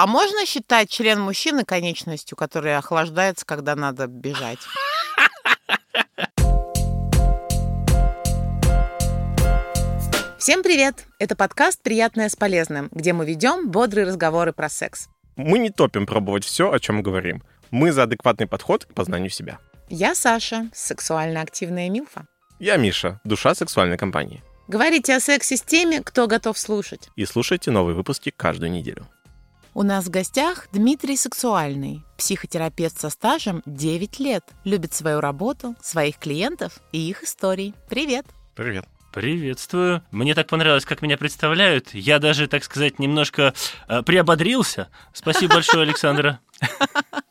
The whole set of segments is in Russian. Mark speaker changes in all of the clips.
Speaker 1: А можно считать член мужчины конечностью, которая охлаждается, когда надо бежать? Всем привет! Это подкаст «Приятное с полезным», где мы ведем бодрые разговоры про секс.
Speaker 2: Мы не топим пробовать все, о чем говорим. Мы за адекватный подход к познанию себя.
Speaker 1: Я Саша, сексуально активная Милфа.
Speaker 2: Я Миша, душа сексуальной компании.
Speaker 1: Говорите о сексе с теми, кто готов слушать.
Speaker 2: И слушайте новые выпуски каждую неделю.
Speaker 1: У нас в гостях Дмитрий Сексуальный, психотерапевт со стажем 9 лет, любит свою работу, своих клиентов и их истории. Привет!
Speaker 2: Привет.
Speaker 3: Приветствую. Мне так понравилось, как меня представляют. Я даже, так сказать, немножко э, приободрился. Спасибо большое, Александра.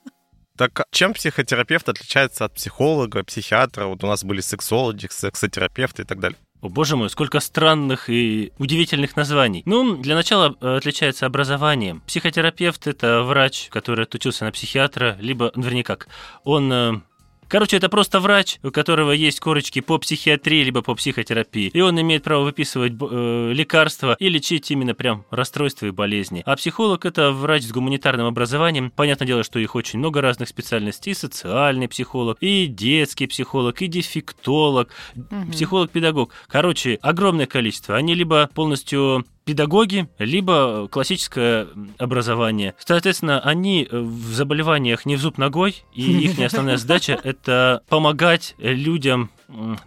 Speaker 2: Так чем психотерапевт отличается от психолога, психиатра? Вот у нас были сексологи, сексотерапевты и так далее.
Speaker 3: О, боже мой, сколько странных и удивительных названий. Ну, для начала э, отличается образованием. Психотерапевт — это врач, который отучился на психиатра, либо, вернее как, он э, Короче, это просто врач, у которого есть корочки по психиатрии либо по психотерапии. И он имеет право выписывать э, лекарства и лечить именно прям расстройства и болезни. А психолог это врач с гуманитарным образованием. Понятное дело, что их очень много разных специальностей. И социальный психолог, и детский психолог, и дефектолог, угу. психолог-педагог. Короче, огромное количество. Они либо полностью педагоги, либо классическое образование. Соответственно, они в заболеваниях не в зуб ногой, и их основная задача — это помогать людям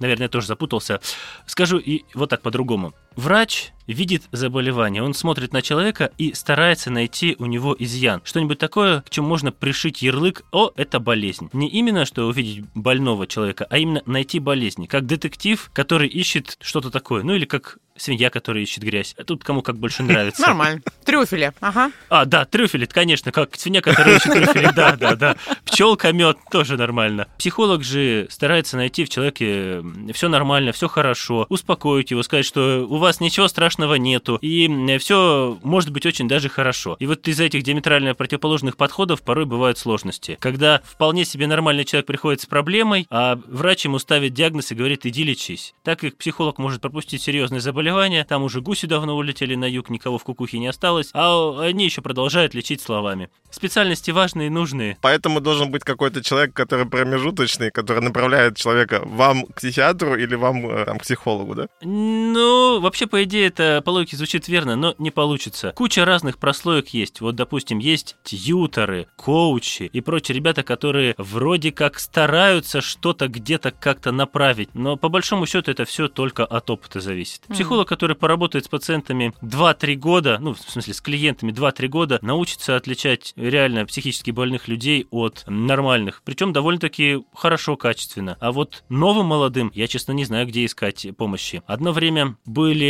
Speaker 3: наверное, я тоже запутался. Скажу и вот так по-другому. Врач видит заболевание, он смотрит на человека и старается найти у него изъян. Что-нибудь такое, к чему можно пришить ярлык «О, это болезнь». Не именно, что увидеть больного человека, а именно найти болезнь. Как детектив, который ищет что-то такое. Ну или как свинья, которая ищет грязь. А тут кому как больше нравится.
Speaker 1: Нормально. Трюфели, ага.
Speaker 3: А, да, трюфели, конечно, как свинья, которая ищет трюфели. Да, да, да. Пчелка, мед, тоже нормально. Психолог же старается найти в человеке все нормально, все хорошо, успокоить его, сказать, что у вас ничего страшного нету, и все может быть очень даже хорошо. И вот из-за этих диаметрально противоположных подходов порой бывают сложности. Когда вполне себе нормальный человек приходит с проблемой, а врач ему ставит диагноз и говорит, иди лечись. Так как психолог может пропустить серьезные заболевания, там уже гуси давно улетели на юг, никого в кукухе не осталось, а они еще продолжают лечить словами. Специальности важные и нужные.
Speaker 2: Поэтому должен быть какой-то человек, который промежуточный, который направляет человека вам к психиатру или вам э, там, к психологу, да?
Speaker 3: Ну, вообще, по идее, это по логике звучит верно, но не получится. Куча разных прослоек есть. Вот, допустим, есть тьюторы, коучи и прочие ребята, которые вроде как стараются что-то где-то как-то направить, но по большому счету это все только от опыта зависит. Психолог, который поработает с пациентами 2-3 года, ну, в смысле, с клиентами 2-3 года, научится отличать реально психически больных людей от нормальных. Причем довольно-таки хорошо, качественно. А вот новым молодым, я, честно, не знаю, где искать помощи. Одно время были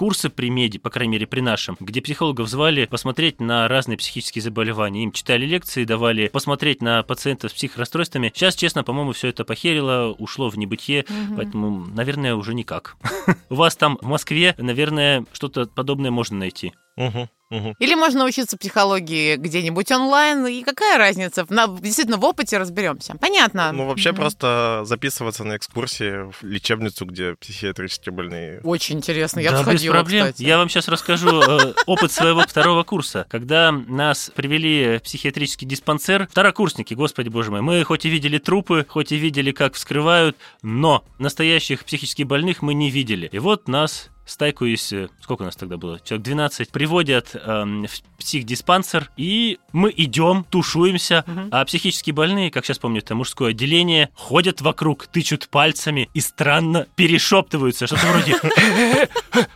Speaker 3: курсы при меди, по крайней мере при нашем, где психологов звали посмотреть на разные психические заболевания. Им читали лекции, давали посмотреть на пациентов с психрасстройствами. Сейчас, честно, по-моему, все это похерило, ушло в небытие, угу. поэтому, наверное, уже никак. У вас там в Москве, наверное, что-то подобное можно найти.
Speaker 2: Угу. Угу.
Speaker 1: Или можно учиться психологии где-нибудь онлайн, и какая разница? На, действительно, в опыте разберемся. Понятно.
Speaker 2: Ну, вообще, угу. просто записываться на экскурсии в лечебницу, где психиатрически больные.
Speaker 1: Очень интересно, я
Speaker 3: да,
Speaker 1: сходила,
Speaker 3: без проблем.
Speaker 1: кстати.
Speaker 3: Я вам сейчас расскажу э, опыт своего второго курса. Когда нас привели в психиатрический диспансер, второкурсники, господи боже мой, мы хоть и видели трупы, хоть и видели, как вскрывают, но настоящих психически больных мы не видели. И вот нас стайку из, э, сколько у нас тогда было, человек 12, приводят эм, в психдиспансер, и мы идем, тушуемся, угу. а психически больные, как сейчас помню, это мужское отделение, ходят вокруг, тычут пальцами и странно перешептываются, что-то вроде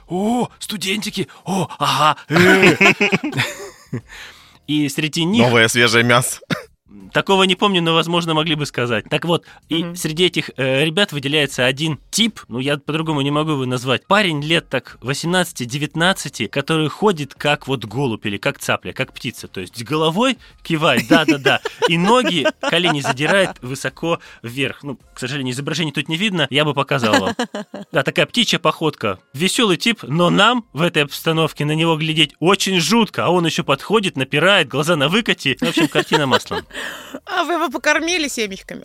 Speaker 3: «О, студентики! О, ага!» И среди них...
Speaker 2: Новое свежее мясо.
Speaker 3: Такого не помню, но, возможно, могли бы сказать. Так вот, и mm-hmm. среди этих э, ребят выделяется один тип, ну, я по-другому не могу его назвать. Парень лет так 18-19, который ходит как вот голубь или как цапля, как птица. То есть головой кивает, да-да-да, и ноги, колени задирает высоко вверх. Ну, к сожалению, изображение тут не видно, я бы показал вам. Да, такая птичья походка. Веселый тип, но нам в этой обстановке на него глядеть очень жутко, а он еще подходит, напирает, глаза на выкате. В общем, картина маслом.
Speaker 1: А вы его покормили семечками?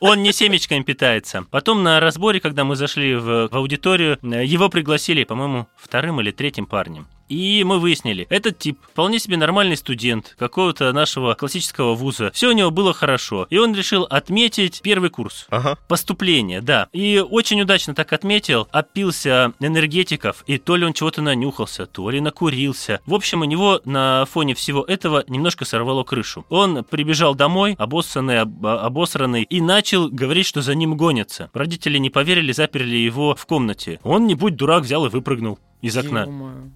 Speaker 3: Он не семечками питается. Потом на разборе, когда мы зашли в, в аудиторию, его пригласили, по-моему, вторым или третьим парнем. И мы выяснили, этот тип вполне себе нормальный студент какого-то нашего классического вуза. Все у него было хорошо. И он решил отметить первый курс.
Speaker 2: Ага.
Speaker 3: Поступление, да. И очень удачно так отметил, опился энергетиков, и то ли он чего-то нанюхался, то ли накурился. В общем, у него на фоне всего этого немножко сорвало крышу. Он прибежал домой, обоссанный, об- обосранный, и начал говорить, что за ним гонятся. Родители не поверили, заперли его в комнате. Он, не будь дурак, взял и выпрыгнул из окна.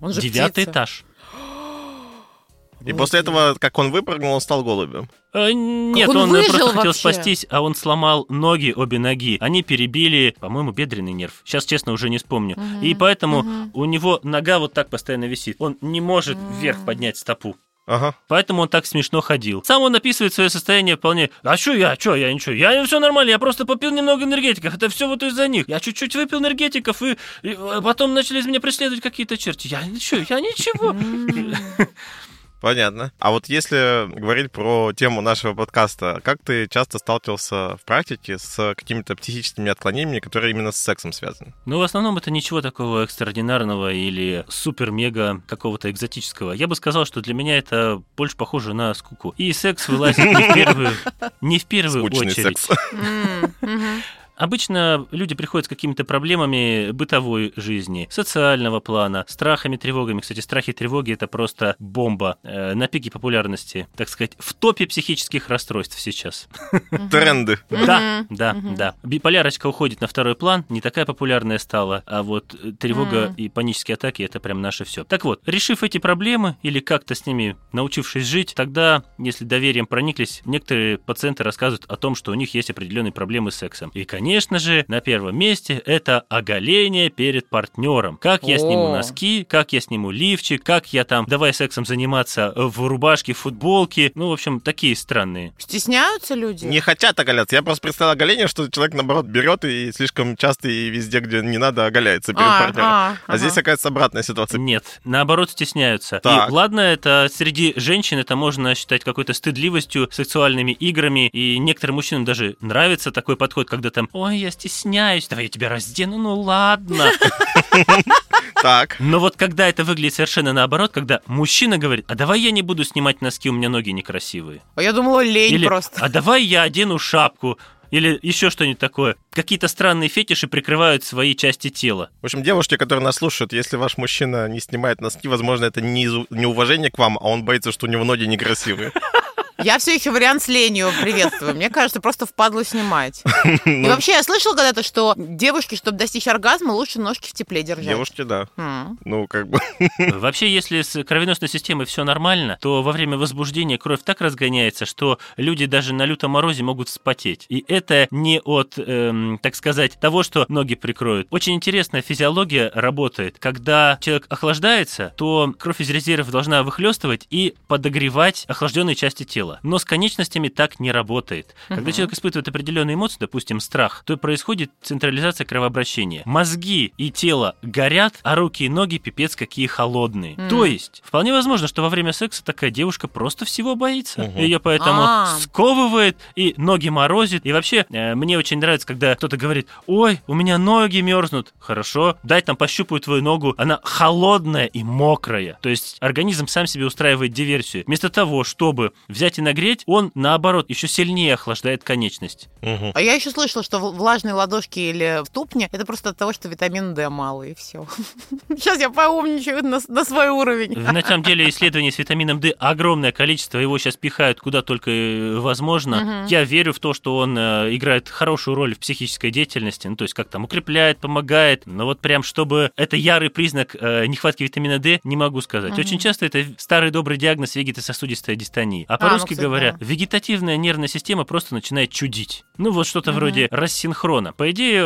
Speaker 1: Он же
Speaker 3: Девятый
Speaker 1: птица.
Speaker 3: этаж.
Speaker 2: И после этого, как он выпрыгнул, он стал голубем.
Speaker 3: Э, Нет,
Speaker 1: он
Speaker 3: он,
Speaker 1: выжил
Speaker 3: просто хотел
Speaker 1: вообще?
Speaker 3: спастись, а он сломал ноги, обе ноги. Они перебили, по-моему, бедренный нерв. Сейчас, честно, уже не вспомню. И поэтому у него нога вот так постоянно висит. Он не может вверх поднять стопу.
Speaker 2: Ага.
Speaker 3: Поэтому он так смешно ходил. Сам он описывает свое состояние вполне. А что я, что я, ничего, я все нормально, я просто попил немного энергетиков, это все вот из-за них. Я чуть-чуть выпил энергетиков, и, и, потом начали из меня преследовать какие-то черти. Я ничего, я ничего.
Speaker 2: Понятно. А вот если говорить про тему нашего подкаста, как ты часто сталкивался в практике с какими-то психическими отклонениями, которые именно с сексом связаны?
Speaker 3: Ну, в основном это ничего такого экстраординарного или супер-мега какого-то экзотического. Я бы сказал, что для меня это больше похоже на скуку. И секс вылазит не в первую, не в первую
Speaker 2: Скучный
Speaker 3: очередь. Обычно люди приходят с какими-то проблемами бытовой жизни, социального плана, страхами, тревогами. Кстати, страхи и тревоги это просто бомба э, на пике популярности, так сказать, в топе психических расстройств сейчас.
Speaker 2: Тренды.
Speaker 3: Да, да, да. Биполярочка уходит на второй план, не такая популярная стала, а вот э, тревога и панические атаки это прям наше все. Так вот, решив эти проблемы или как-то с ними научившись жить, тогда, если доверием прониклись, некоторые пациенты рассказывают о том, что у них есть определенные проблемы с сексом. И, конечно же, на первом месте это оголение перед партнером. Как я сниму носки, как я сниму лифчик, как я там, давай сексом заниматься в рубашке, в футболке. Ну, в общем, такие странные.
Speaker 1: Стесняются люди?
Speaker 2: Не хотят оголяться. Я просто представил оголение, что человек, наоборот, берет и слишком часто и везде, где не надо, оголяется перед
Speaker 1: А,
Speaker 2: партнером.
Speaker 1: а,
Speaker 2: А здесь,
Speaker 1: ага.
Speaker 2: оказывается, обратная ситуация.
Speaker 3: Нет, наоборот, стесняются.
Speaker 2: Так.
Speaker 3: И ладно, это среди женщин это можно считать какой-то стыдливостью, сексуальными играми, и некоторым мужчинам даже нравится такой подход, когда там, ой, я стесняюсь, давай я тебя раздену, ну ладно.
Speaker 2: Так.
Speaker 3: Но вот когда это выглядит совершенно наоборот, когда мужчина говорит, а давай я не буду снимать носки, у меня ноги некрасивые.
Speaker 1: А я думала, лень
Speaker 3: Или,
Speaker 1: просто.
Speaker 3: а давай я одену шапку. Или еще что-нибудь такое. Какие-то странные фетиши прикрывают свои части тела.
Speaker 2: В общем, девушки, которые нас слушают, если ваш мужчина не снимает носки, возможно, это не из- неуважение к вам, а он боится, что у него ноги некрасивые.
Speaker 1: Я все еще вариант с ленью приветствую. Мне кажется, просто впадло снимать. И
Speaker 2: Ну,
Speaker 1: вообще, я слышала когда-то, что девушки, чтобы достичь оргазма, лучше ножки в тепле держать.
Speaker 2: Девушки, да. Ну, как бы...
Speaker 3: Вообще, если с кровеносной системой все нормально, то во время возбуждения кровь так разгоняется, что люди даже на лютом морозе могут вспотеть. И это не от, эм, так сказать, того, что ноги прикроют. Очень интересная физиология работает. Когда человек охлаждается, то кровь из резервов должна выхлестывать и подогревать охлажденные части тела. Но с конечностями так не работает. Когда
Speaker 1: Мгм.
Speaker 3: человек испытывает определенные эмоции, допустим, страх, то происходит централизация кровообращения. Мозги и тело горят, а руки и ноги пипец какие холодные.
Speaker 1: М.
Speaker 3: То есть, вполне возможно, что во время секса такая девушка просто всего боится.
Speaker 2: Мгм.
Speaker 3: Ее поэтому
Speaker 1: А.
Speaker 3: сковывает и ноги морозит. И вообще, э, мне очень нравится, когда кто-то говорит, ой, у меня ноги мерзнут. Хорошо, дай там пощупаю твою ногу. Она холодная и мокрая. То есть, организм сам себе устраивает диверсию. Вместо того, чтобы взять и нагреть, он, наоборот, еще сильнее охлаждает конечность.
Speaker 2: Мгм.
Speaker 1: А я еще слышала, что влажные ладошки или в тупне это просто от того, что витамин D мало, и все. Сейчас я поумничаю на, на свой уровень.
Speaker 3: На самом деле исследований с витамином D огромное количество, его сейчас пихают куда только э, возможно.
Speaker 1: Мгм.
Speaker 3: Я верю в то, что он э, играет хорошую роль в психической деятельности, ну то есть как там укрепляет, помогает, но вот прям чтобы это ярый признак э, нехватки витамина D, не могу сказать.
Speaker 1: Мгм.
Speaker 3: Очень часто это старый добрый диагноз вегетососудистая дистонии. А
Speaker 1: ну,
Speaker 3: по-русски
Speaker 1: кстати,
Speaker 3: говоря,
Speaker 1: да.
Speaker 3: вегетативная нервная система просто начинает чудить. Ну вот что-то
Speaker 1: Мгм.
Speaker 3: вроде рассинхрона. По идее,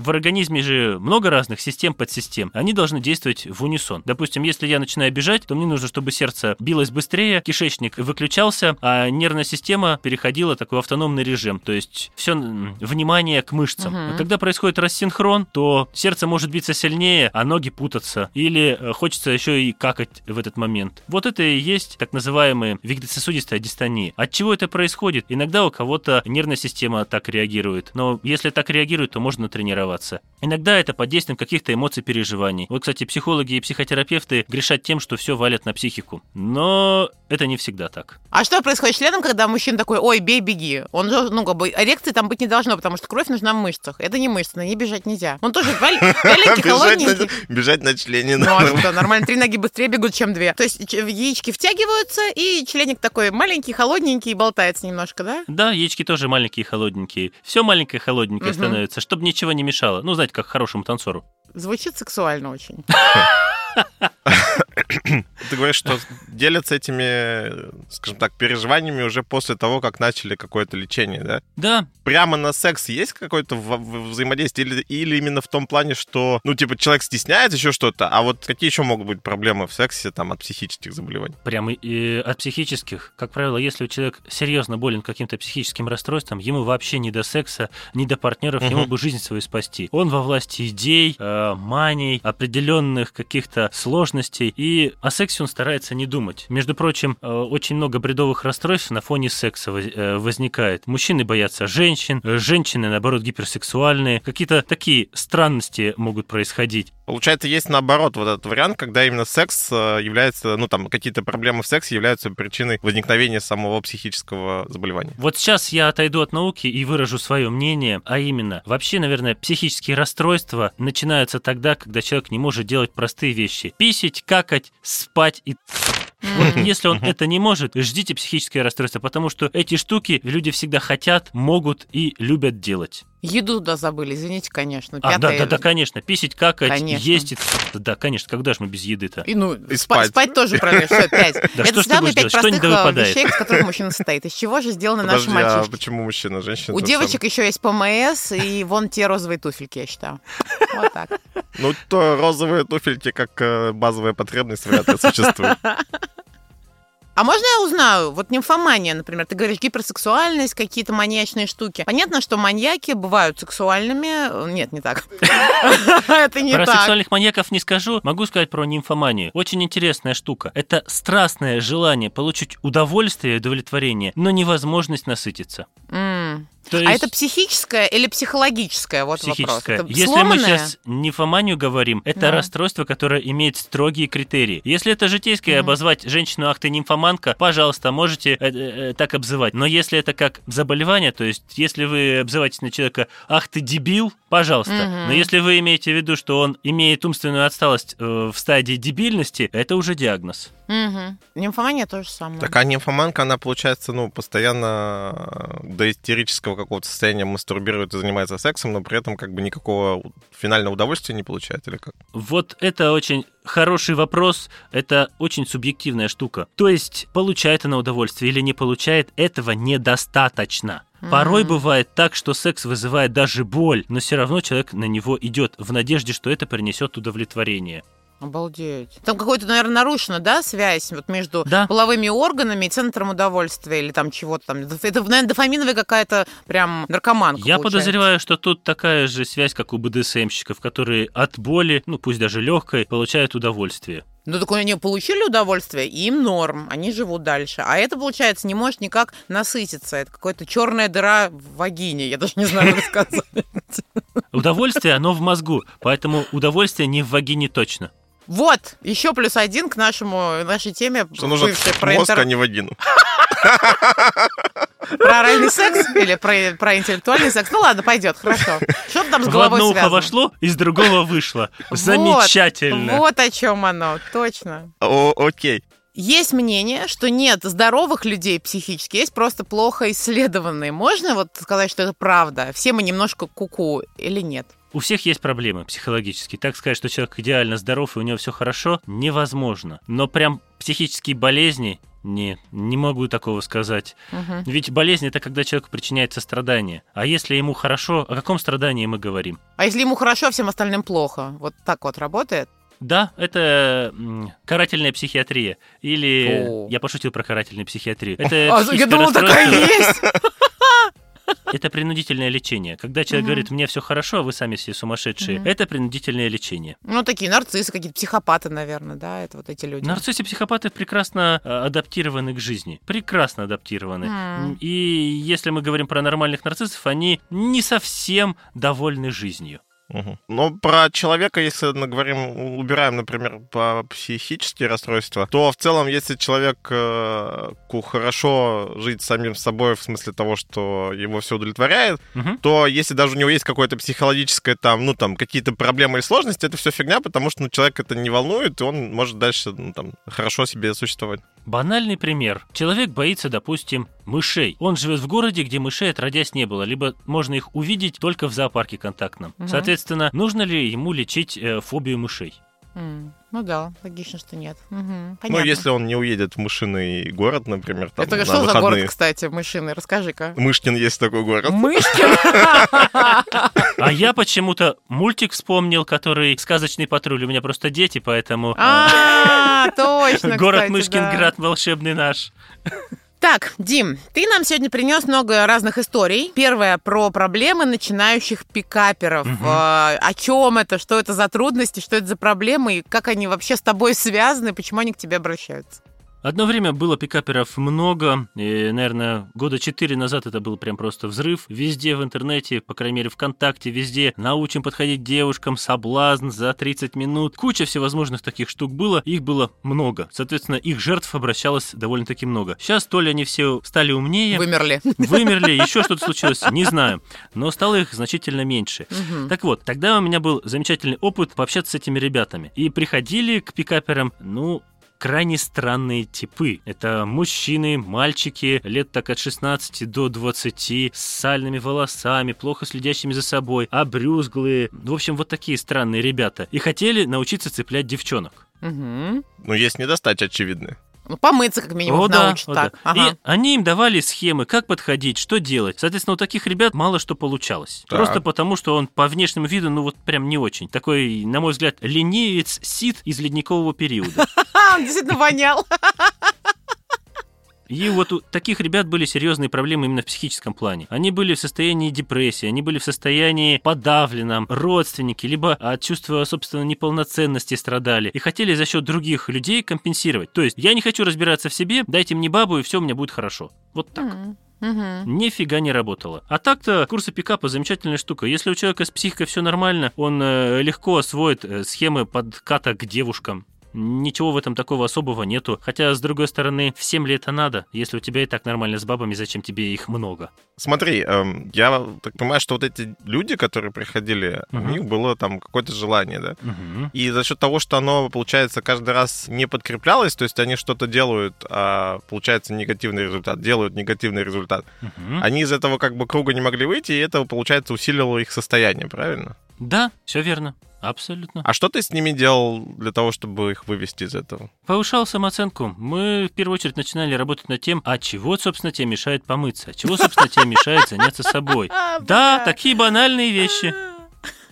Speaker 3: в организме же много разных систем, подсистем. Они должны действовать в унисон. Допустим, если я начинаю бежать, то мне нужно, чтобы сердце билось быстрее, кишечник выключался, а нервная система переходила в такой автономный режим. То есть все внимание к мышцам. А Когда происходит рассинхрон, то сердце может биться сильнее, а ноги путаться. Или э, хочется еще и какать в этот момент. Вот это и есть так называемая вегетососудистая дистония. От чего это происходит? Иногда у кого-то нервная система так реагирует. Но если так реагирует, то можно тренировать. Соревноваться. Иногда это под действием каких-то эмоций, переживаний. Вот, кстати, психологи и психотерапевты грешат тем, что все валят на психику. Но это не всегда так.
Speaker 1: А что происходит с членом, когда мужчина такой, ой, бей, беги? Он же, ну, как бы, эрекции там быть не должно, потому что кровь нужна в мышцах. Это не мышцы, на ней бежать нельзя. Он тоже маленький, холодненький.
Speaker 2: Бежать на члене.
Speaker 1: Ну, а что, нормально, три ноги быстрее бегут, чем две. То есть яички втягиваются, и членик такой маленький, холодненький, болтается немножко, да?
Speaker 3: Да, яички тоже маленькие, холодненькие. Все маленькое, холодненькое становится, чтобы ничего не мешало. Ну, знаете, как хорошему танцору.
Speaker 1: Звучит сексуально очень.
Speaker 2: Ты говоришь, что делятся этими, скажем так, переживаниями уже после того, как начали какое-то лечение, да?
Speaker 3: Да.
Speaker 2: Прямо на секс есть какое-то взаимодействие? Или, или именно в том плане, что, ну, типа, человек стесняется еще что-то, а вот какие еще могут быть проблемы в сексе, там, от психических заболеваний?
Speaker 3: Прямо и от психических. Как правило, если человек серьезно болен каким-то психическим расстройством, ему вообще не до секса, не до партнеров, угу. ему бы жизнь свою спасти. Он во власти идей, э, маний, определенных каких-то сложностей, и о сексе он старается не думать. Между прочим, э, очень много бредовых расстройств на фоне секса э, возникает. Мужчины боятся женщин, женщины, наоборот, гиперсексуальные. Какие-то такие странности могут происходить.
Speaker 2: Получается, есть наоборот вот этот вариант, когда именно секс является, ну там, какие-то проблемы в сексе являются причиной возникновения самого психического заболевания.
Speaker 3: Вот сейчас я отойду от науки и выражу свое мнение, а именно, вообще, наверное, психические расстройства начинаются тогда, когда человек не может делать простые вещи. Писить, какать, спать и вот если он это не может, ждите психическое расстройство, потому что эти штуки люди всегда хотят, могут и любят делать.
Speaker 1: Еду туда забыли, извините, конечно.
Speaker 3: А, да, да, да, конечно. Писить, какать, конечно. есть. Да, конечно, когда же мы без еды-то?
Speaker 1: И, ну, и спать. спать тоже правильно, пять.
Speaker 3: Да Это что самые пять простых
Speaker 1: э, вещей, из которых мужчина состоит. Из чего же сделаны наши мальчишки?
Speaker 2: а почему мужчина, женщина?
Speaker 1: У девочек еще есть ПМС и вон те розовые туфельки, я считаю. Вот так.
Speaker 2: Ну, то розовые туфельки как э, базовая потребность вряд ли существует.
Speaker 1: А можно я узнаю, вот нимфомания, например, ты говоришь гиперсексуальность, какие-то маньячные штуки. Понятно, что маньяки бывают сексуальными. Нет, не так. Это не
Speaker 3: так.
Speaker 1: Про
Speaker 3: сексуальных маньяков не скажу. Могу сказать про нимфоманию. Очень интересная штука. Это страстное желание получить удовольствие и удовлетворение, но невозможность насытиться.
Speaker 1: То есть... А это психическое или психологическое? Вот
Speaker 3: психическое.
Speaker 1: вопрос.
Speaker 3: Это Если сломанное? мы сейчас нимфоманию говорим, это да. расстройство, которое имеет строгие критерии. Если это житейское, mm. обозвать женщину, ах ты нимфоманка, пожалуйста, можете э, э, так обзывать. Но если это как заболевание, то есть если вы обзываете на человека, ах ты дебил, пожалуйста. Mm-hmm. Но если вы имеете в виду, что он имеет умственную отсталость э, в стадии дебильности, это уже диагноз.
Speaker 1: Угу. Нимфомания то же самое.
Speaker 2: Так, а нимфоманка, она, получается, ну, постоянно до истерического какого-то состояния мастурбирует и занимается сексом, но при этом как бы никакого финального удовольствия не получает, или как?
Speaker 3: Вот это очень хороший вопрос. Это очень субъективная штука. То есть, получает она удовольствие или не получает, этого недостаточно. Порой бывает так, что секс вызывает даже боль, но все равно человек на него идет в надежде, что это принесет удовлетворение.
Speaker 1: Обалдеть. Там какой-то, наверное, нарушена, да, связь вот между да. половыми органами и центром удовольствия или там чего-то там. Это, наверное, дофаминовая какая-то прям наркоманка.
Speaker 3: Я получается. подозреваю, что тут такая же связь, как у БДСМщиков, которые от боли, ну пусть даже легкой, получают удовольствие.
Speaker 1: Ну, так они получили удовольствие, им норм, они живут дальше. А это, получается, не может никак насытиться. Это какая-то черная дыра в вагине, я даже не знаю, как сказать.
Speaker 3: Удовольствие, оно в мозгу, поэтому удовольствие не в вагине точно.
Speaker 1: Вот, еще плюс один к нашему, нашей теме.
Speaker 2: Что нужно про мозг, интер... а не вагину.
Speaker 1: Про оральный секс или про, про интеллектуальный секс? Ну ладно, пойдет, хорошо. Что там с головой
Speaker 3: В одно
Speaker 1: связано?
Speaker 3: ухо вошло, из другого вышло. Замечательно.
Speaker 1: Вот, вот о чем оно, точно.
Speaker 2: О, окей.
Speaker 1: Есть мнение, что нет здоровых людей психически, есть просто плохо исследованные. Можно вот сказать, что это правда? Все мы немножко куку -ку, или нет?
Speaker 3: У всех есть проблемы психологические. Так сказать, что человек идеально здоров и у него все хорошо, невозможно. Но прям психические болезни не, не могу такого сказать. Угу. Ведь болезнь это когда человеку причиняется страдание. А если ему хорошо, о каком страдании мы говорим?
Speaker 1: А если ему хорошо, а всем остальным плохо? Вот так вот работает?
Speaker 3: Да, это карательная психиатрия. Или О. я пошутил про карательную психиатрию. Это
Speaker 1: а, я думал, такая есть.
Speaker 3: Это принудительное лечение. Когда человек угу. говорит, мне все хорошо, а вы сами все сумасшедшие, угу. это принудительное лечение.
Speaker 1: Ну, такие нарциссы, какие-то психопаты, наверное, да, это вот эти люди.
Speaker 3: Нарциссы, психопаты прекрасно а, адаптированы к жизни. Прекрасно адаптированы. Mm. И если мы говорим про нормальных нарциссов, они не совсем довольны жизнью.
Speaker 2: Мгм. Но про человека, если мы говорим, убираем, например, по психические расстройства, то в целом, если человек э, хорошо жить самим собой, в смысле того, что его все удовлетворяет,
Speaker 3: Мгм.
Speaker 2: то если даже у него есть какое-то психологическое там, ну там, какие-то проблемы или сложности, это все фигня, потому что ну, человек это не волнует, и он может дальше ну, там, хорошо себе существовать.
Speaker 3: Банальный пример. Человек боится, допустим, мышей. Он живет в городе, где мышей отродясь не было, либо можно их увидеть только в зоопарке контактном.
Speaker 1: Мгм.
Speaker 3: Соответственно, нужно ли ему лечить э, фобию мышей?
Speaker 1: М, Ну да, логично, что нет. Мгм,
Speaker 2: Ну, если он не уедет в мышиный город, например, там,
Speaker 1: Это
Speaker 2: на
Speaker 1: что за
Speaker 2: выходные.
Speaker 1: город, кстати, мышиный? Расскажи-ка.
Speaker 2: Мышкин есть такой город.
Speaker 1: Мышкин?
Speaker 3: А я почему-то мультик вспомнил, который «Сказочный патруль». У меня просто дети, поэтому... э,
Speaker 1: А, точно,
Speaker 3: Город
Speaker 1: кстати,
Speaker 3: Мышкинград волшебный наш.
Speaker 1: Так, Дим, ты нам сегодня принес много разных историй. Первая про проблемы начинающих пикаперов.
Speaker 3: Мгм.
Speaker 1: А, о чем это, что это за трудности, что это за проблемы, и как они вообще с тобой связаны, почему они к тебе обращаются?
Speaker 3: Одно время было пикаперов много, и, наверное, года четыре назад это был прям просто взрыв. Везде в интернете, по крайней мере ВКонтакте, везде научим подходить девушкам, соблазн за 30 минут. Куча всевозможных таких штук было, их было много. Соответственно, их жертв обращалось довольно-таки много. Сейчас то ли они все стали умнее,
Speaker 1: Вымерли.
Speaker 3: вымерли, еще что-то случилось, не знаю. Но стало их значительно меньше. Так вот, тогда у меня был замечательный опыт пообщаться с этими ребятами. И приходили к пикаперам, ну, крайне странные типы. Это мужчины, мальчики, лет так от 16 до 20, с сальными волосами, плохо следящими за собой, обрюзглые. В общем, вот такие странные ребята. И хотели научиться цеплять девчонок.
Speaker 1: Мгм.
Speaker 2: Ну, есть недостачи очевидные.
Speaker 1: Ну, помыться, как минимум,
Speaker 3: О, да,
Speaker 1: научат
Speaker 3: о,
Speaker 1: так.
Speaker 3: да.
Speaker 1: Ага.
Speaker 3: И они им давали схемы, как подходить, что делать. Соответственно, у таких ребят мало что получалось.
Speaker 2: Так.
Speaker 3: Просто потому, что он по внешнему виду, ну вот прям не очень. Такой, на мой взгляд, ленивец Сид из ледникового периода.
Speaker 1: А, он действительно вонял.
Speaker 3: И вот у таких ребят были серьезные проблемы именно в психическом плане. Они были в состоянии депрессии, они были в состоянии подавленном, родственники, либо от чувства, собственно, неполноценности страдали. И хотели за счет других людей компенсировать. То есть, я не хочу разбираться в себе, дайте мне бабу, и все у меня будет хорошо. Вот так.
Speaker 1: Мгм.
Speaker 3: Нифига не работало. А так-то курсы пикапа замечательная штука. Если у человека с психикой все нормально, он э, легко освоит э, схемы подката к девушкам. Ничего в этом такого особого нету. Хотя, с другой стороны, всем ли это надо? Если у тебя и так нормально с бабами, зачем тебе их много?
Speaker 2: Смотри, эм, я так понимаю, что вот эти люди, которые приходили, у
Speaker 3: Мгм.
Speaker 2: них было там какое-то желание, да?
Speaker 3: Мгм.
Speaker 2: И за счет того, что оно, получается, каждый раз не подкреплялось, то есть они что-то делают, а получается негативный результат, делают негативный результат,
Speaker 3: Мгм.
Speaker 2: они из этого как бы круга не могли выйти, и это, получается, усиливало их состояние, правильно?
Speaker 3: Да, все верно. Абсолютно.
Speaker 2: А что ты с ними делал для того, чтобы их вывести из этого?
Speaker 3: Повышал самооценку. Мы в первую очередь начинали работать над тем, а чего, собственно, тебе мешает помыться? Чего, собственно, тебе мешает заняться собой?
Speaker 1: А,
Speaker 3: Да, такие банальные вещи.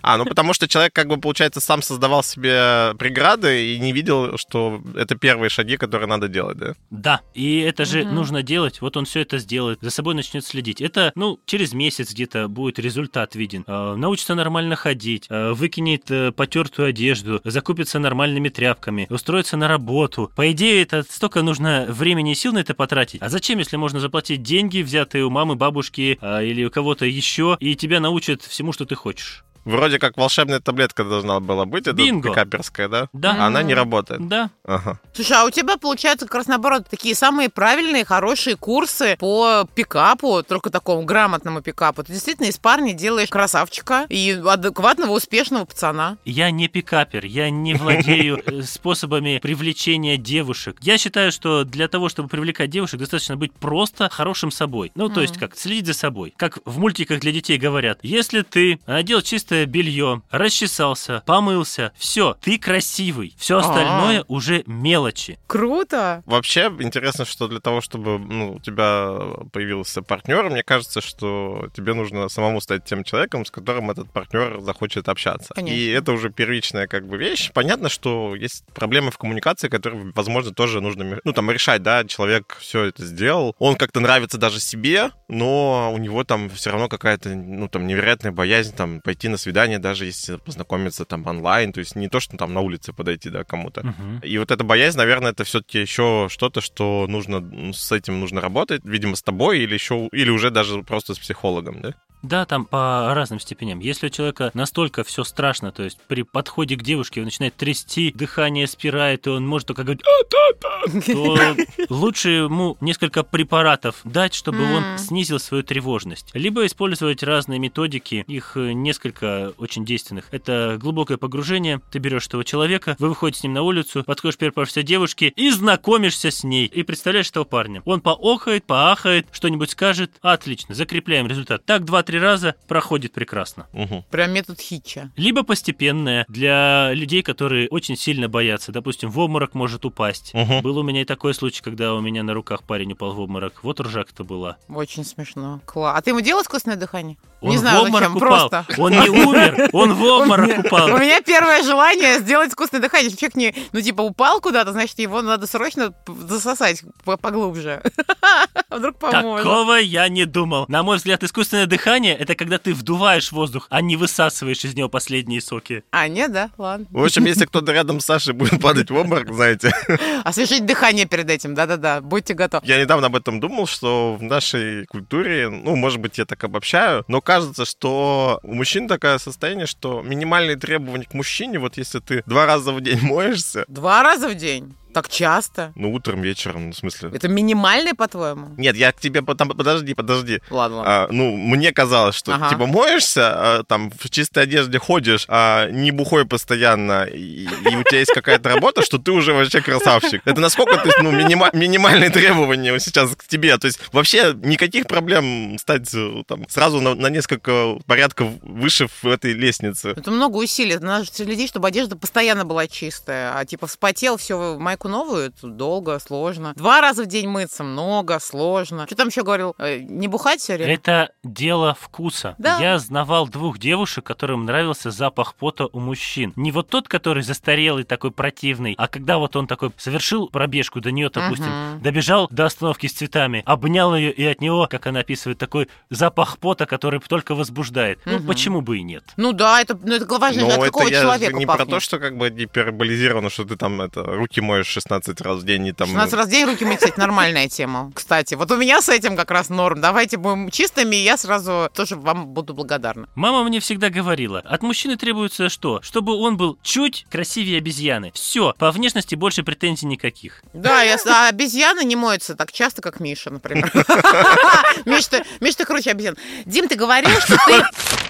Speaker 2: А, ну потому что человек, как бы, получается, сам создавал себе преграды и не видел, что это первые шаги, которые надо делать, да?
Speaker 3: Да, и это же
Speaker 1: Мгм.
Speaker 3: нужно делать. Вот он все это сделает, за собой начнет следить. Это, ну, через месяц где-то будет результат виден. Э, научится нормально ходить, э, выкинет э, потертую одежду, закупится нормальными тряпками, устроится на работу. По идее, это столько нужно времени и сил на это потратить. А зачем, если можно заплатить деньги, взятые у мамы, бабушки э, или у кого-то еще, и тебя научат всему, что ты хочешь?
Speaker 2: Вроде как волшебная таблетка должна была быть, это
Speaker 3: Бинго.
Speaker 2: пикаперская, да?
Speaker 3: Да.
Speaker 2: А Она не работает.
Speaker 3: Да.
Speaker 2: Ага.
Speaker 1: Слушай, а у тебя, получается, как раз наоборот, такие самые правильные, хорошие курсы по пикапу, только такому грамотному пикапу. Ты действительно из парня делаешь красавчика и адекватного, успешного пацана.
Speaker 3: Я не пикапер, я не владею э, способами привлечения девушек. Я считаю, что для того, чтобы привлекать девушек, достаточно быть просто хорошим собой. Ну, то есть как, следить за собой. Как в мультиках для детей говорят, если ты надел чистое белье, расчесался, помылся, все, ты красивый. Все остальное уже мелочи.
Speaker 1: Круто!
Speaker 2: Вообще, интересно, что для того, чтобы ну, у тебя появился партнер, мне кажется, что тебе нужно самому стать тем человеком, с которым этот партнер захочет общаться.
Speaker 1: Конечно.
Speaker 2: И это уже первичная как бы вещь. Понятно, что есть проблемы в коммуникации, которые, возможно, тоже нужно ну, там, решать, да, человек все это сделал, он как-то нравится даже себе, но у него там все равно какая-то, ну, там, невероятная боязнь там пойти на свидание, даже если познакомиться там онлайн, то есть не то, что там на улице подойти, да, кому-то.
Speaker 3: Мгм.
Speaker 2: И вот эта боязнь, наверное, это все-таки еще что-то, что нужно ну, с этим нужно работать, видимо, с тобой или еще или уже даже просто с психологом, да?
Speaker 3: Да, там по разным степеням. Если у человека настолько все страшно, то есть при подходе к девушке он начинает трясти, дыхание спирает, и он может только говорить то лучше ему несколько препаратов дать, чтобы он снизил свою тревожность. Либо использовать разные методики, их несколько очень действенных. Это глубокое погружение, ты берешь этого человека, вы выходите с ним на улицу, подходишь по девушке и знакомишься с ней. И представляешь этого парня. Он поохает, поахает, что-нибудь скажет. Отлично, закрепляем результат. Так два-три раза проходит прекрасно.
Speaker 2: Угу.
Speaker 1: Прям метод хитча.
Speaker 3: Либо постепенное для людей, которые очень сильно боятся. Допустим, в обморок может упасть.
Speaker 2: Угу.
Speaker 3: Был у меня и такой случай, когда у меня на руках парень упал в обморок. Вот ржак-то была.
Speaker 1: Очень смешно. Класс. А ты ему делал искусственное дыхание?
Speaker 3: Он
Speaker 1: Не
Speaker 3: в
Speaker 1: знаю,
Speaker 3: обморок
Speaker 1: зачем,
Speaker 3: упал.
Speaker 1: просто.
Speaker 3: Он не умер, он в обморок
Speaker 1: У
Speaker 3: упал.
Speaker 1: меня первое желание сделать искусственное дыхание. Если человек не, ну, типа, упал куда-то, значит, его надо срочно засосать по- поглубже. Вдруг поможет.
Speaker 3: Такого я не думал. На мой взгляд, искусственное дыхание это когда ты вдуваешь воздух, а не высасываешь из него последние соки.
Speaker 1: А, нет, да? Ладно.
Speaker 2: В общем, если кто-то рядом с Сашей будет падать в обморок, знаете,
Speaker 1: Освежить дыхание перед этим, да-да-да. Будьте готовы.
Speaker 2: я недавно об этом думал, что в нашей культуре, ну, может быть, я так обобщаю, но кажется, что у мужчин такое состояние, что минимальные требования к мужчине, вот если ты два раза в день моешься,
Speaker 1: Два раза в день? Так часто?
Speaker 2: ну, утром, вечером, ну, в смысле...
Speaker 1: Это минимальное, по-твоему?
Speaker 2: Нет, я к тебе потом... Подожди, подожди.
Speaker 1: Ладно, ладно.
Speaker 2: А, ну, мне казалось, что
Speaker 1: Ага.
Speaker 2: типа моешься, а, там в чистой одежде ходишь, а не бухой постоянно, и, и у тебя есть какая-то работа, что ты уже вообще красавчик. Это насколько есть, ну, минима- минимальные требования сейчас к тебе. То есть вообще никаких проблем стать там, сразу на, на несколько порядков выше в этой лестнице.
Speaker 1: Это много усилий. Надо следить, чтобы одежда постоянно была чистая. А типа вспотел, все, майку новую, это долго, сложно. Два раза в день мыться, много, сложно. Что там еще говорил? Э, Не бухать все время?
Speaker 3: Это дело вкуса.
Speaker 1: Да.
Speaker 3: Я знавал двух девушек, которым нравился запах пота у мужчин. Не вот тот, который застарелый, такой противный, а когда вот он такой совершил пробежку до нее, допустим,
Speaker 1: Мгм.
Speaker 3: добежал до остановки с цветами, обнял ее, и от него, как она описывает, такой запах пота, который только возбуждает. Ну,
Speaker 1: Мгм.
Speaker 3: почему бы и нет?
Speaker 1: Ну да, это, ну, это важно,
Speaker 2: Но
Speaker 1: от
Speaker 2: это
Speaker 1: какого
Speaker 2: я
Speaker 1: человека
Speaker 2: не
Speaker 1: пахнет.
Speaker 2: про то, что как бы гиперболизировано, что ты там это руки моешь 16 раз в день и там...
Speaker 1: 16 раз в день руки мыть, кстати, нормальная тема. Кстати, вот у меня с этим как раз норм. Давайте будем чистыми, и я сразу тоже вам буду благодарна.
Speaker 3: Мама мне всегда говорила, от мужчины требуется что? Чтобы он был чуть красивее обезьяны. Все, по внешности больше претензий никаких.
Speaker 1: Да, я, а обезьяны не моются так часто, как Миша, например. Миш, ты, Миш, ты круче обезьян. Дим, ты говорил, что ты...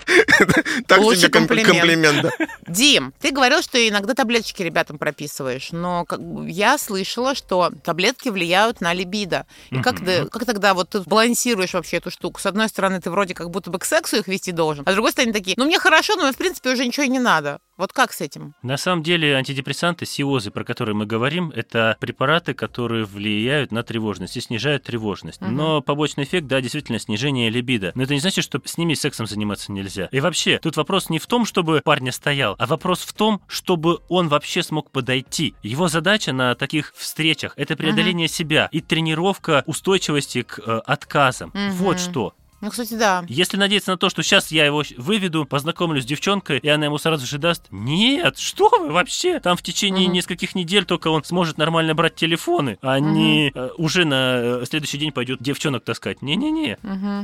Speaker 2: Так
Speaker 1: Лучший комплимент.
Speaker 2: комплимент, да.
Speaker 1: Дим, ты говорил, что иногда таблеточки ребятам прописываешь, но я слышала, что таблетки влияют на либидо. И как, ты, как тогда вот ты балансируешь вообще эту штуку? С одной стороны, ты вроде как будто бы к сексу их вести должен, а с другой стороны такие, ну мне хорошо, но в принципе уже ничего и не надо. Вот как с этим?
Speaker 3: На самом деле антидепрессанты, сиозы, про которые мы говорим, это препараты, которые влияют на тревожность и снижают тревожность.
Speaker 1: Мгм.
Speaker 3: Но побочный эффект, да, действительно, снижение либидо. Но это не значит, что с ними сексом заниматься нельзя. И вообще, тут вопрос не в том, чтобы парня стоял, а вопрос в том, чтобы он вообще смог подойти. Его задача на таких встречах — это преодоление себя и тренировка устойчивости к э, отказам.
Speaker 1: Мгм.
Speaker 3: Вот что.
Speaker 1: Ну, кстати, да.
Speaker 3: Если надеяться на то, что сейчас я его выведу, познакомлюсь с девчонкой, и она ему сразу же даст, нет, что вы вообще? Там в течение
Speaker 1: Мгм.
Speaker 3: нескольких недель только он сможет нормально брать телефоны, а не э, уже на э, следующий день пойдет девчонок таскать. Не-не-не.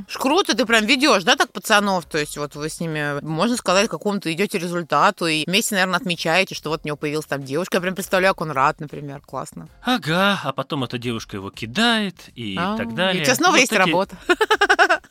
Speaker 1: Ж Круто, ты прям ведешь, да, так пацанов? То есть вот вы с ними, можно сказать, к какому-то идете результату, и вместе, наверное, отмечаете, что вот у него появилась там девушка. Я прям представляю, как он рад, например. Классно.
Speaker 3: Ага, а потом эта девушка его кидает и
Speaker 1: А,
Speaker 3: так далее.
Speaker 1: И у тебя снова
Speaker 3: Вот
Speaker 1: есть
Speaker 3: такие-
Speaker 1: работа.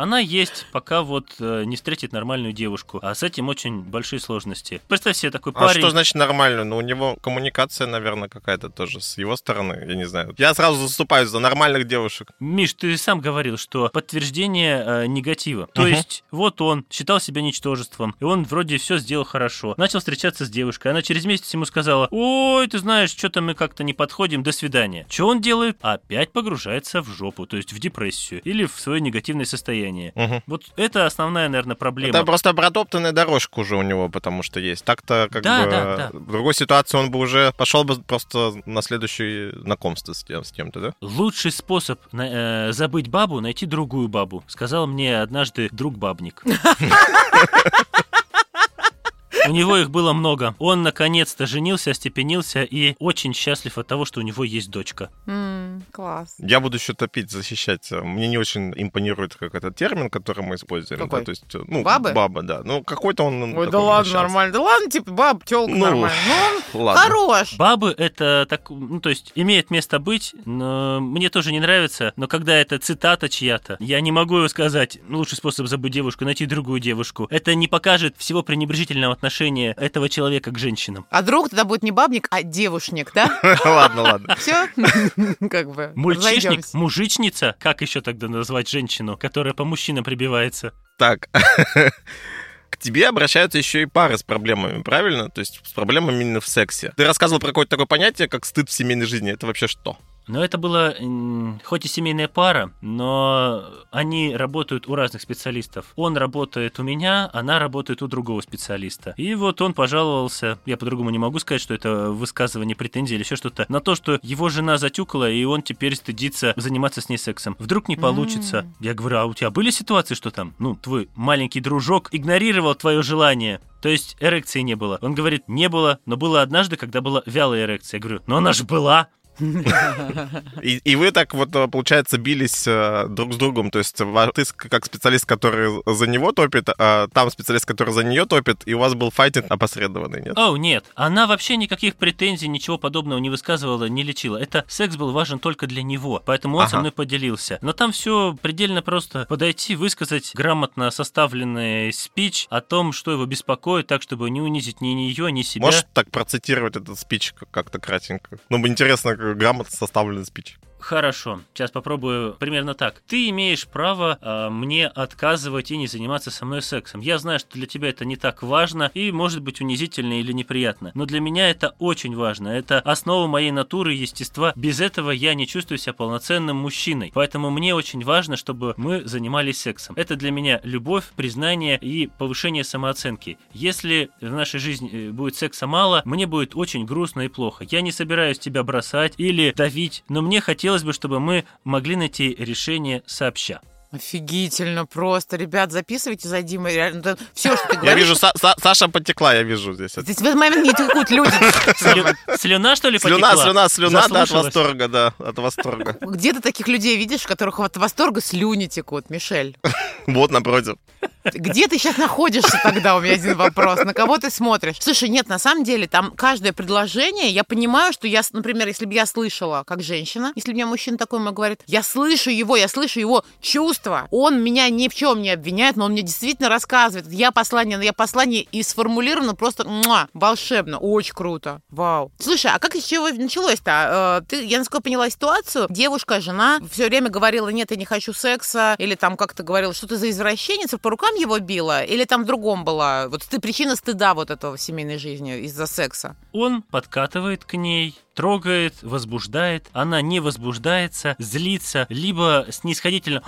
Speaker 3: Она есть, пока вот э, не встретит нормальную девушку. А с этим очень большие сложности. Представь себе такой
Speaker 2: А
Speaker 3: парень.
Speaker 2: что значит нормально? Ну, у него коммуникация, наверное, какая-то тоже с его стороны, я не знаю. Я сразу заступаюсь за нормальных девушек.
Speaker 3: Миш, ты сам говорил, что подтверждение э, негатива. То
Speaker 2: Мгм.
Speaker 3: есть, вот он считал себя ничтожеством, и он вроде все сделал хорошо. Начал встречаться с девушкой. Она через месяц ему сказала: Ой, ты знаешь, что-то мы как-то не подходим, до свидания. Что он делает? Опять погружается в жопу, то есть в депрессию или в свое негативное состояние.
Speaker 2: Мгм.
Speaker 3: Вот это основная, наверное, проблема.
Speaker 2: Это просто протоптанная дорожка уже у него, потому что есть. Так-то, как
Speaker 3: Да,
Speaker 2: бы,
Speaker 3: да, да.
Speaker 2: в другой ситуации он бы уже пошел бы просто на следующее знакомство с, кем- с кем-то, да?
Speaker 3: Лучший способ на- э, забыть бабу найти другую бабу, сказал мне однажды друг бабник. У него их было много. Он наконец-то женился, остепенился и очень счастлив от того, что у него есть дочка.
Speaker 1: М, Класс.
Speaker 2: Я буду еще топить, защищать. Мне не очень импонирует как этот термин, который мы используем.
Speaker 1: Какой?
Speaker 2: Да, то есть, ну,
Speaker 1: Бабы?
Speaker 2: Баба, да. Ну, какой-то он...
Speaker 1: Ой, да ладно,
Speaker 2: несчастный.
Speaker 1: нормально. Да ладно, типа, баб, тёлка
Speaker 2: Ну,
Speaker 1: нормально. Ну,
Speaker 2: Ладно.
Speaker 1: хорош.
Speaker 3: Бабы это так, ну то есть имеет место быть, но мне тоже не нравится, но когда это цитата чья-то, я не могу сказать, ну, лучший способ забыть девушку, найти другую девушку. Это не покажет всего пренебрежительного отношения этого человека к женщинам.
Speaker 1: А друг тогда будет не бабник, а девушник, да?
Speaker 2: Ладно, ладно.
Speaker 1: Все? Как бы.
Speaker 3: Мальчишник, мужичница, как еще тогда назвать женщину, которая по мужчинам прибивается?
Speaker 2: Так. К тебе обращаются еще и пары с проблемами, правильно? То есть с проблемами именно в сексе. Ты рассказывал про какое-то такое понятие, как стыд в семейной жизни. Это вообще что?
Speaker 3: Но это была м, хоть и семейная пара, но они работают у разных специалистов. Он работает у меня, она работает у другого специалиста. И вот он пожаловался, я по-другому не могу сказать, что это высказывание претензий или еще что-то, на то, что его жена затюкала, и он теперь стыдится заниматься с ней сексом. Вдруг не получится.
Speaker 1: М.
Speaker 3: Я говорю, а у тебя были ситуации, что там, ну, твой маленький дружок игнорировал твое желание? То есть эрекции не было. Он говорит, не было, но было однажды, когда была вялая эрекция. Я говорю, но она же была.
Speaker 2: И, и вы так вот, э, получается, бились э, друг с другом. То есть ты как специалист, который за него топит, а там специалист, который за нее топит, и у вас был файтинг опосредованный, нет?
Speaker 3: О, нет, она вообще никаких претензий, ничего подобного не высказывала, не лечила. Это секс был важен только для него, поэтому он со
Speaker 2: Ага.
Speaker 3: мной поделился. Но там все предельно просто. Подойти, высказать грамотно составленный спич о том, что его беспокоит, так, чтобы не унизить ни нее, ни себя.
Speaker 2: Можешь так процитировать этот спич как- как-то кратенько? Ну, бы интересно, грамотно составленный спич.
Speaker 3: Хорошо, сейчас попробую примерно так. Ты имеешь право а, мне отказывать и не заниматься со мной сексом. Я знаю, что для тебя это не так важно и может быть унизительно или неприятно, но для меня это очень важно. Это основа моей натуры и естества. Без этого я не чувствую себя полноценным мужчиной. Поэтому мне очень важно, чтобы мы занимались сексом. Это для меня любовь, признание и повышение самооценки. Если в нашей жизни э, будет секса мало, мне будет очень грустно и плохо. Я не собираюсь тебя бросать или давить, но мне хотелось бы, чтобы мы могли найти решение сообща.
Speaker 1: Офигительно просто. Ребят, записывайте за Димой. Реально, все, что ты
Speaker 2: Я
Speaker 1: говоришь.
Speaker 2: вижу, Са- Са- Саша потекла, я вижу здесь.
Speaker 1: Здесь в этот момент не текут люди.
Speaker 3: Слю- Слюна, что ли,
Speaker 2: Слюна,
Speaker 3: потекла?
Speaker 2: слюна, слюна, да, от восторга, да, от восторга.
Speaker 1: Где ты таких людей видишь, у которых от восторга слюни текут, Мишель?
Speaker 2: Вот напротив.
Speaker 1: Где ты сейчас находишься тогда? У меня один вопрос. На кого ты смотришь? Слушай, нет, на самом деле, там каждое предложение, я понимаю, что я, например, если бы я слышала, как женщина, если бы мне мужчина такой мой говорит, я слышу его, я слышу его чувства. Он меня ни в чем не обвиняет, но он мне действительно рассказывает. Я послание, я послание и сформулировано просто муа, волшебно. Очень круто. Вау. Слушай, а как из чего началось-то? Э, Ты, я насколько поняла ситуацию, девушка, жена все время говорила, нет, я не хочу секса, или там как-то говорила, что ты за извращенец, по рукам его била, или там в другом была? Вот ты причина стыда вот этого в семейной жизни из-за секса.
Speaker 3: Он подкатывает к ней, трогает, возбуждает, она не возбуждается, злится, либо снисходительно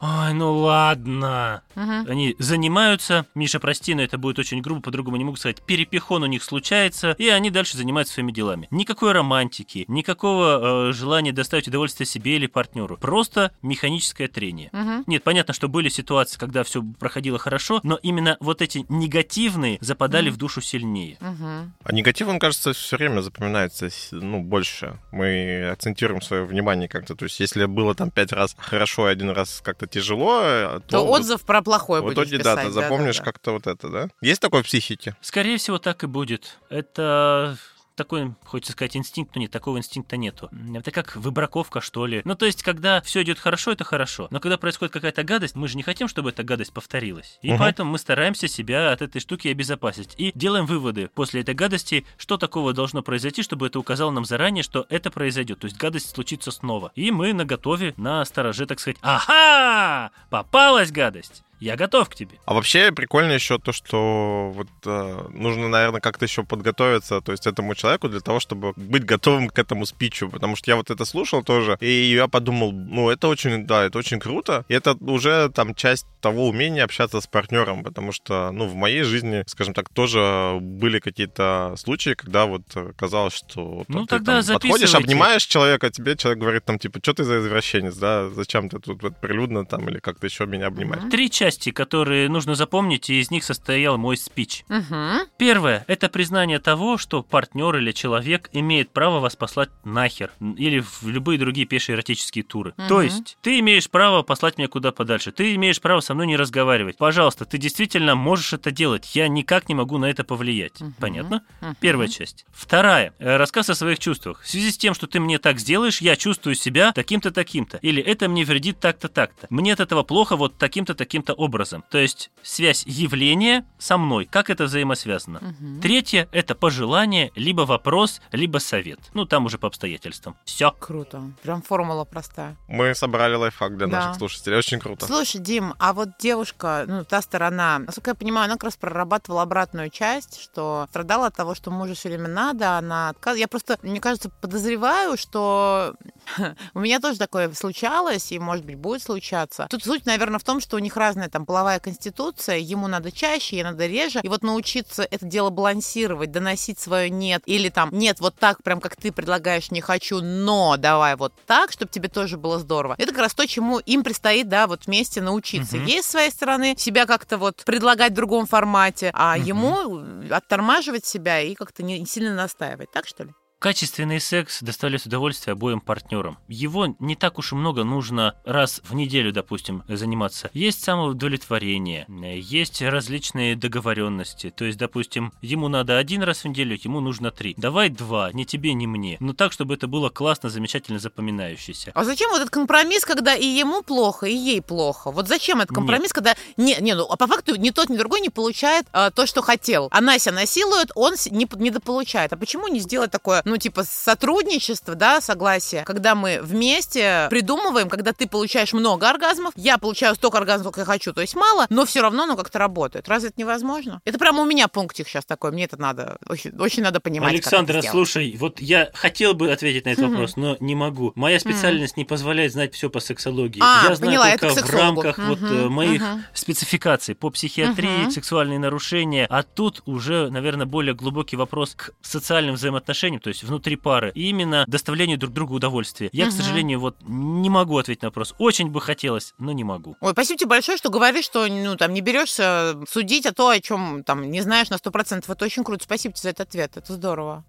Speaker 3: «Ой, ну ладно».
Speaker 1: Мгм.
Speaker 3: Они занимаются, Миша, прости, но это будет очень грубо, по-другому не могу сказать, перепихон у них случается, и они дальше занимаются своими делами. Никакой романтики, никакого э, желания доставить удовольствие себе или партнеру. Просто механическое трение.
Speaker 1: Мгм.
Speaker 3: Нет, понятно, что были ситуации, когда все проходило хорошо, но именно вот эти негативные западали в душу сильнее.
Speaker 1: Мгм.
Speaker 2: А негатив, он, кажется, все время запоминается, ну, больше. Мы акцентируем свое внимание как-то. То есть, если было там пять раз хорошо, и один раз как-то тяжело, э, то,
Speaker 1: То отзыв про плохое
Speaker 2: в
Speaker 1: будешь
Speaker 2: итоге, да,
Speaker 1: писать.
Speaker 2: ты запомнишь
Speaker 1: да.
Speaker 2: как-то вот это, да? Есть такое в психике?
Speaker 3: Скорее всего, так и будет. Это такой, хочется сказать, инстинкт, но нет, такого инстинкта нету. Это как выбраковка, что ли. Ну, то есть, когда все идет хорошо, это хорошо. Но когда происходит какая-то гадость, мы же не хотим, чтобы эта гадость повторилась. И
Speaker 2: Мгм.
Speaker 3: поэтому мы стараемся себя от этой штуки обезопасить. И делаем выводы после этой гадости, что такого должно произойти, чтобы это указало нам заранее, что это произойдет. То есть гадость случится снова. И мы на готове, на стороже, так сказать, ага, попалась гадость. Я готов к тебе.
Speaker 2: А вообще прикольно еще то, что вот э, нужно, наверное, как-то еще подготовиться, то есть этому человеку для того, чтобы быть готовым к этому спичу, потому что я вот это слушал тоже, и я подумал, ну это очень, да, это очень круто, и это уже там часть того умения общаться с партнером, потому что, ну, в моей жизни, скажем так, тоже были какие-то случаи, когда вот казалось, что
Speaker 3: Ну,
Speaker 2: там,
Speaker 3: тогда
Speaker 2: ты там подходишь, обнимаешь человека, тебе человек говорит там, типа, что ты за извращенец, да, зачем ты тут вот прилюдно там или как-то еще меня обнимаешь.
Speaker 1: Мгм.
Speaker 3: Три части части, которые нужно запомнить, и из них состоял мой спич.
Speaker 1: Угу.
Speaker 3: Первое – это признание того, что партнер или человек имеет право вас послать нахер или в любые другие пешие эротические туры.
Speaker 1: Мгм.
Speaker 3: То есть ты имеешь право послать меня куда подальше, ты имеешь право со мной не разговаривать. Пожалуйста, ты действительно можешь это делать, я никак не могу на это повлиять.
Speaker 1: Мгм.
Speaker 3: Понятно?
Speaker 1: Мгм.
Speaker 3: Первая часть. Вторая. Э, Рассказ о своих чувствах. В связи с тем, что ты мне так сделаешь, я чувствую себя таким-то, таким-то. Или это мне вредит так-то, так-то. Мне от этого плохо вот таким-то, таким-то образом. То есть связь явления со мной. Как это взаимосвязано?
Speaker 1: Мгм.
Speaker 3: Третье – это пожелание, либо вопрос, либо совет. Ну, там уже по обстоятельствам. Все.
Speaker 1: Круто. Прям формула простая.
Speaker 2: Мы собрали лайфхак для
Speaker 1: Да.
Speaker 2: наших слушателей. Очень круто.
Speaker 1: Слушай, Дим, а вот девушка, ну, та сторона, насколько я понимаю, она как раз прорабатывала обратную часть, что страдала от того, что мужу все время надо, она отказ... Я просто, мне кажется, подозреваю, что у меня тоже такое случалось, и, может быть, будет случаться. Тут суть, наверное, в том, что у них разная там половая конституция, ему надо чаще, ей надо реже, и вот научиться это дело балансировать, доносить свое «нет», или там «нет, вот так, прям как ты предлагаешь, не хочу, но давай вот так, чтобы тебе тоже было здорово». Это как раз то, чему им предстоит, да, вот вместе научиться.
Speaker 3: Мгм.
Speaker 1: Ей, с своей стороны, себя как-то вот предлагать в другом формате, а
Speaker 3: Мгм.
Speaker 1: ему оттормаживать себя и как-то не сильно настаивать. Так что ли?
Speaker 3: Качественный секс доставляет удовольствие обоим партнерам. Его не так уж и много нужно раз в неделю, допустим, заниматься. Есть самоудовлетворение, есть различные договоренности. То есть, допустим, ему надо один раз в неделю, ему нужно три. Давай два, ни тебе, ни мне. Но так, чтобы это было классно, замечательно запоминающееся.
Speaker 1: А зачем вот этот компромисс, когда и ему плохо, и ей плохо? Вот зачем этот компромисс, когда не, не, ну а по факту ни тот, ни другой не получает а, то, что хотел. Она себя насилует, он не, недополучает. А почему не сделать такое, ну типа сотрудничество, да, согласие, когда мы вместе придумываем, когда ты получаешь много оргазмов, я получаю столько оргазмов, сколько я хочу, то есть мало, но все равно оно как-то работает. Разве это невозможно? Это прямо у меня пунктик сейчас такой, мне это надо, очень, очень надо понимать. как это
Speaker 3: Александра, слушай, вот я хотел бы ответить на этот вопрос, но не могу. Моя специальность не позволяет знать все по сексологии.
Speaker 1: А,
Speaker 3: я знаю
Speaker 1: поняла, это
Speaker 3: только
Speaker 1: к
Speaker 3: в рамках вот э, моих спецификаций по психиатрии, сексуальные нарушения, а тут уже, наверное, более глубокий вопрос к социальным взаимоотношениям, то есть внутри пары, и именно доставлению друг другу удовольствия. Я, к
Speaker 1: Мгм.
Speaker 3: сожалению, вот не могу ответить на вопрос. Очень бы хотелось, но не могу.
Speaker 1: Ой, спасибо тебе большое, что говоришь, что ну там не берешься судить о то, о чем там не знаешь на сто процентов. Это очень круто. Спасибо тебе за этот ответ. Это здорово.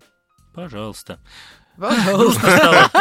Speaker 3: Пожалуйста.
Speaker 1: Пожалуйста.
Speaker 3: Грустно стало,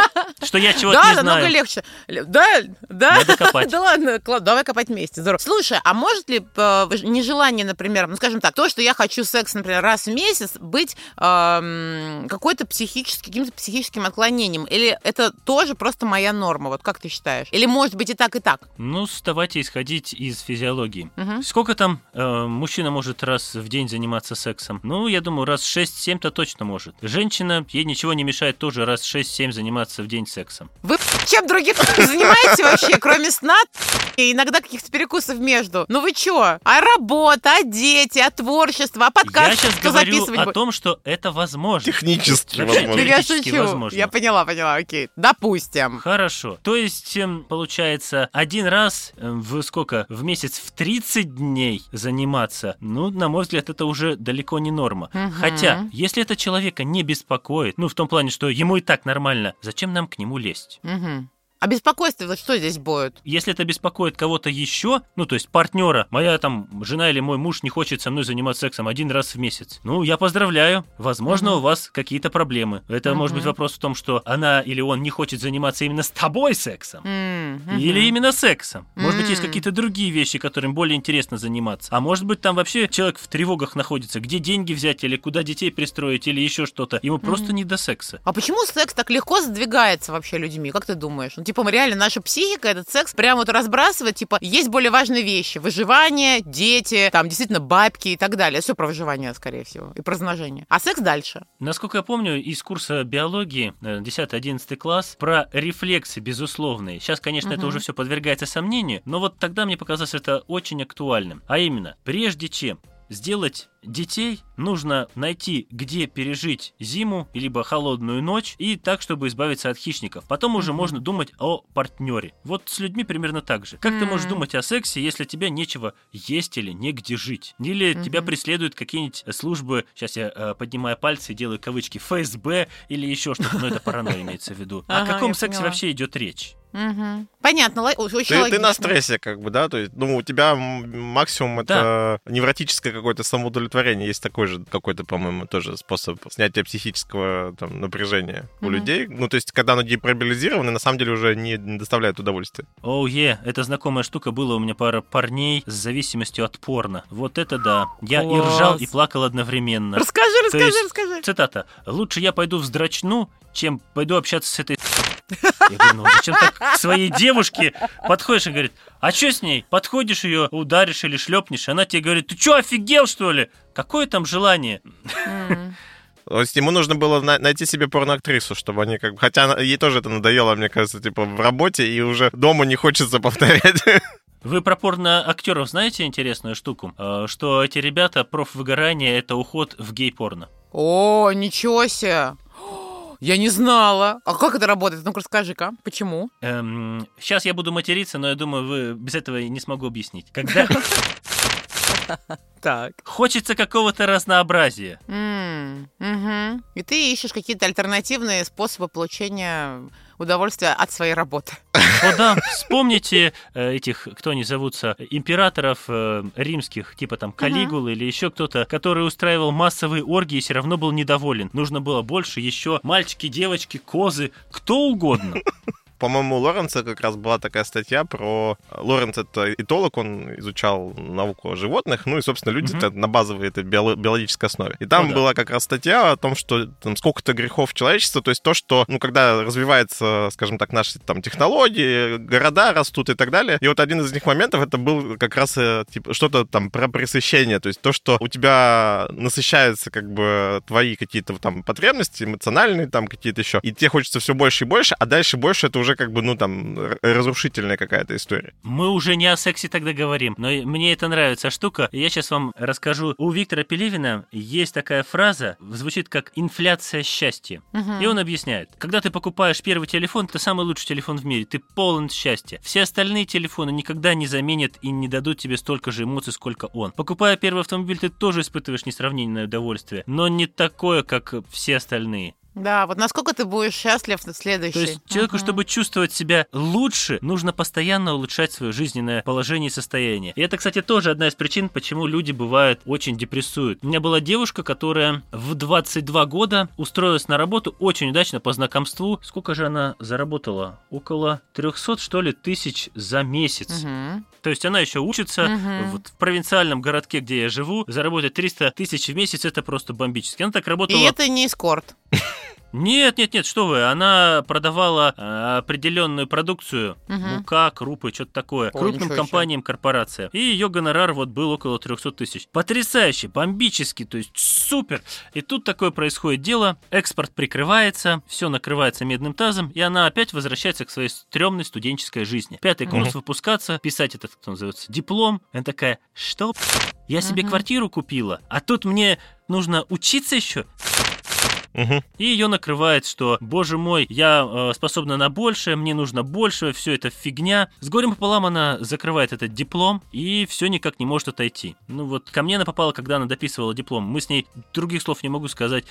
Speaker 3: что я чего-то
Speaker 1: Да,
Speaker 3: не
Speaker 1: намного
Speaker 3: знаю.
Speaker 1: легче. Л- Да, да.
Speaker 3: Надо копать.
Speaker 1: Да ладно, давай копать вместе. Здорово. Слушай, а может ли э, нежелание, например, ну скажем так, то, что я хочу секс, например, раз в месяц, быть эм, какой-то психическим, каким-то психическим отклонением? Или это тоже просто моя норма? Вот как ты считаешь? Или может быть и так, и так?
Speaker 3: Ну, давайте исходить из физиологии. Сколько там э, мужчина может раз в день заниматься сексом? Ну, я думаю, раз 6-7-то точно может. Женщина, ей ничего не мешает тоже раз 6-7 заниматься в день сексом.
Speaker 1: Вы чем другим занимаетесь вообще, кроме сна и иногда каких-то перекусов между? Ну вы чё? А работа, а дети, а творчество, а подкаст,
Speaker 3: я сейчас говорю о том, что это возможно.
Speaker 2: Технически возможно.
Speaker 1: я
Speaker 3: теоретически
Speaker 1: шучу.
Speaker 3: возможно.
Speaker 1: Я поняла, поняла, окей. Допустим.
Speaker 3: Хорошо. То есть, эм, получается, один раз эм, в сколько? В месяц в 30 дней заниматься. Ну, на мой взгляд, это уже далеко не норма. Хотя, если это человека не беспокоит, ну, в том плане, что ему и так нормально, зачем нам к нему лезть?
Speaker 1: Мгм. А беспокойство, вот что здесь будет?
Speaker 3: Если это беспокоит кого-то еще, ну, то есть партнера, моя там жена или мой муж не хочет со мной заниматься сексом один раз в месяц, ну, я поздравляю. Возможно,
Speaker 1: Мгм.
Speaker 3: у вас какие-то проблемы. Это может быть вопрос в том, что она или он не хочет заниматься именно с тобой сексом.
Speaker 1: Мгм.
Speaker 3: Или именно сексом. Может быть, есть какие-то другие вещи, которым более интересно заниматься. А может быть, там вообще человек в тревогах находится, где деньги взять, или куда детей пристроить, или еще что-то. Ему просто не до секса.
Speaker 1: А почему секс так легко задвигается вообще людьми? Как ты думаешь? Ну, типа, мы реально, наша психика этот секс прям вот разбрасывает, типа, есть более важные вещи. Выживание, дети, там, действительно, бабки и так далее. Все про выживание, скорее всего, и про размножение. А секс дальше.
Speaker 3: Насколько я помню, из курса биологии, э, 10-11 класс, про рефлексы безусловные. Сейчас, конечно, это
Speaker 1: Мгм.
Speaker 3: уже все подвергается сомнению, но вот тогда мне показалось это очень актуальным. А именно, прежде чем сделать детей, нужно найти, где пережить зиму, либо холодную ночь, и так, чтобы избавиться от хищников. Потом уже
Speaker 1: Мгм.
Speaker 3: можно думать о партнере. Вот с людьми примерно так же. Как ты можешь думать о сексе, если тебе нечего есть или негде жить? Или тебя
Speaker 1: Мгм.
Speaker 3: преследуют какие-нибудь службы, сейчас я э, поднимаю пальцы и делаю кавычки, ФСБ или еще что-то, но это паранойя имеется в виду. О каком сексе вообще идет речь?
Speaker 1: Мгм. Понятно, очень
Speaker 2: Ты, ты на стрессе, как бы, да? То есть, ну, у тебя максимум это невротическое какое-то самоудовлетворение. Есть такой же какой-то, по-моему, тоже способ снятия психического там, напряжения у
Speaker 1: Мгм.
Speaker 2: людей. Ну, то есть, когда оно депробилизировано, на самом деле уже не, не доставляет удовольствия.
Speaker 3: Оу, е, это знакомая штука, было у меня пара парней с зависимостью от порно. Вот это да. Я и ржал,
Speaker 1: Класс.
Speaker 3: и плакал одновременно.
Speaker 1: Расскажи, расскажи,
Speaker 3: есть-
Speaker 1: расскажи.
Speaker 3: Цитата. «Лучше я пойду вздрачну, чем пойду общаться с этой Я говорю, ну зачем так к своей девушке подходишь и говорит, а что с ней? Подходишь ее, ударишь или шлепнешь, она тебе говорит, ты что, офигел, что ли? Какое там желание?
Speaker 1: М.
Speaker 2: То есть ему нужно было на- найти себе порноактрису, чтобы они как бы... Хотя она- ей тоже это надоело, мне кажется, типа в работе, и уже дома не хочется повторять.
Speaker 3: Вы про порно-актеров знаете интересную штуку? Э, Что эти ребята, профвыгорание, это уход в гей-порно.
Speaker 1: О, ничего себе. Я не знала. А как это работает? Ну-ка расскажи-ка. Почему?
Speaker 3: сейчас я буду материться, но я думаю, вы без этого не смогу объяснить. Когда
Speaker 1: Так.
Speaker 3: хочется какого-то разнообразия,
Speaker 1: М, мгм. И ты ищешь какие-то альтернативные способы получения удовольствия от своей работы.
Speaker 3: О да, вспомните э, этих, кто они зовутся, императоров э, римских, типа там Калигулы или еще кто-то, который устраивал массовые оргии и все равно был недоволен. Нужно было больше, еще мальчики, девочки, козы, кто угодно.
Speaker 2: По-моему, у Лоренца как раз была такая статья про... Лоренц — это этолог, он изучал науку о животных, ну и, собственно, люди это на базовой этой биоло- биологической основе. И там
Speaker 3: Ну да.
Speaker 2: была как раз статья о том, что там сколько-то грехов человечества, то есть то, что, ну, когда развивается, скажем так, наши там технологии, города растут и так далее, и вот один из них моментов это был как раз э, типа что-то там про пресыщение, то есть то, что у тебя насыщаются как бы твои какие-то там потребности эмоциональные, там какие-то еще, и тебе хочется все больше и больше, а дальше больше это уже как бы, ну, там, разрушительная какая-то история.
Speaker 3: Мы уже не о сексе тогда говорим, но и мне это нравится штука. Я сейчас вам расскажу. У Виктора Пелевина есть такая фраза, звучит как «инфляция счастья».
Speaker 1: Мгм.
Speaker 3: И он объясняет, когда ты покупаешь первый телефон, это самый лучший телефон в мире, ты полон счастья. Все остальные телефоны никогда не заменят и не дадут тебе столько же эмоций, сколько он. Покупая первый автомобиль, ты тоже испытываешь несравненное удовольствие, но не такое, как все остальные.
Speaker 1: Да, вот насколько ты будешь счастлив на следующий.
Speaker 3: То есть человеку,
Speaker 1: Мгм.
Speaker 3: чтобы чувствовать себя лучше, нужно постоянно улучшать свое жизненное положение и состояние. И это, кстати, тоже одна из причин, почему люди бывают очень депрессуют. У меня была девушка, которая в 22 года устроилась на работу очень удачно по знакомству. Сколько же она заработала? Около 300, что ли, тысяч за месяц.
Speaker 1: Мгм.
Speaker 3: То есть она еще учится
Speaker 1: Мгм.
Speaker 3: вот в провинциальном городке, где я живу, заработать 300 тысяч в месяц это просто бомбически. Она так работала.
Speaker 1: И это не эскорт.
Speaker 3: Нет, нет, нет, что вы, она продавала э, определенную продукцию,
Speaker 1: Мгм.
Speaker 3: мука, крупы, что-то такое,
Speaker 1: О,
Speaker 3: крупным компаниям, корпорациям. И ее гонорар вот был около 300 тысяч. Потрясающе, бомбически, то есть супер. И тут такое происходит дело, экспорт прикрывается, все накрывается медным тазом, и она опять возвращается к своей стрёмной студенческой жизни. Пятый курс
Speaker 2: Мгм.
Speaker 3: выпускаться, писать этот, кто называется, диплом. Она такая, что? Я себе квартиру купила, а тут мне нужно учиться еще?
Speaker 2: Мгм.
Speaker 3: И ее накрывает, что, боже мой, я э, способна на большее, мне нужно больше, все это фигня. С горем пополам она закрывает этот диплом и все никак не может отойти. Ну вот ко мне она попала, когда она дописывала диплом. Мы с ней других слов не могу сказать.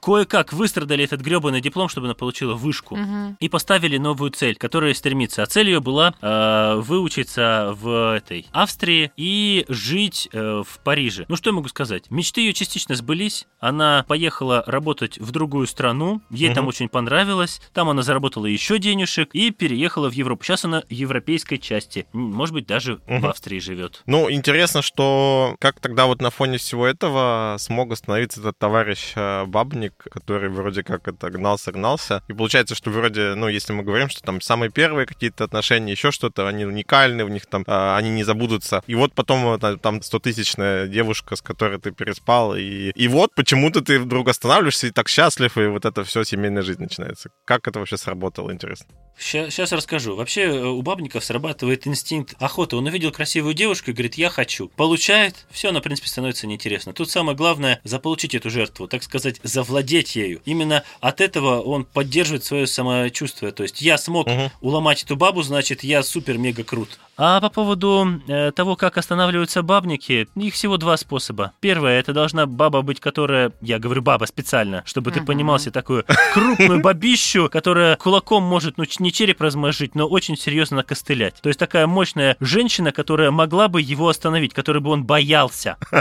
Speaker 3: Кое-как выстрадали этот гребаный диплом, чтобы она получила вышку.
Speaker 1: Мгм.
Speaker 3: И поставили новую цель, которая стремится. А цель ее была э, выучиться в этой Австрии и жить э, в Париже. Ну что я могу сказать? Мечты ее частично сбылись. Она поехала работать в другую страну. Ей там
Speaker 2: Мгм.
Speaker 3: очень понравилось. Там она заработала еще денежек и переехала в Европу. Сейчас она в европейской части. Может быть, даже в
Speaker 2: Мгм.
Speaker 3: Австрии живет.
Speaker 2: Ну, интересно, что как тогда вот на фоне всего этого смог остановиться этот товарищ э, Бабник, который вроде как это гнался-гнался. И получается, что вроде, ну, если мы говорим, что там самые первые какие-то отношения, еще что-то, они уникальны, в них там, э, они не забудутся. И вот потом там 100-тысячная девушка, с которой ты переспал, и, и вот почему-то ты вдруг останавливаешься и так счастлив, и вот это все, семейная жизнь начинается. Как это вообще сработало, интересно?
Speaker 3: Сейчас расскажу. Вообще э, у бабников срабатывает инстинкт охоты. Он увидел красивую девушку и говорит, я хочу. Получает, все, она, в принципе, становится неинтересно. Тут самое главное заполучить эту жертву, так сказать, завладеть ею. Именно от этого он поддерживает свое самочувствие. То есть я смог
Speaker 2: Мгм.
Speaker 3: уломать эту бабу, значит, я супер-мега крут. А по поводу э, того, как останавливаются бабники, их всего два способа. Первое, это должна баба быть, которая, я говорю баба специально, чтобы ты понимал себе такую крупную бабищу, которая кулаком может, ну, не череп размозжить, но очень серьезно накостылять. То есть такая мощная женщина, которая могла бы его остановить, которой бы он боялся.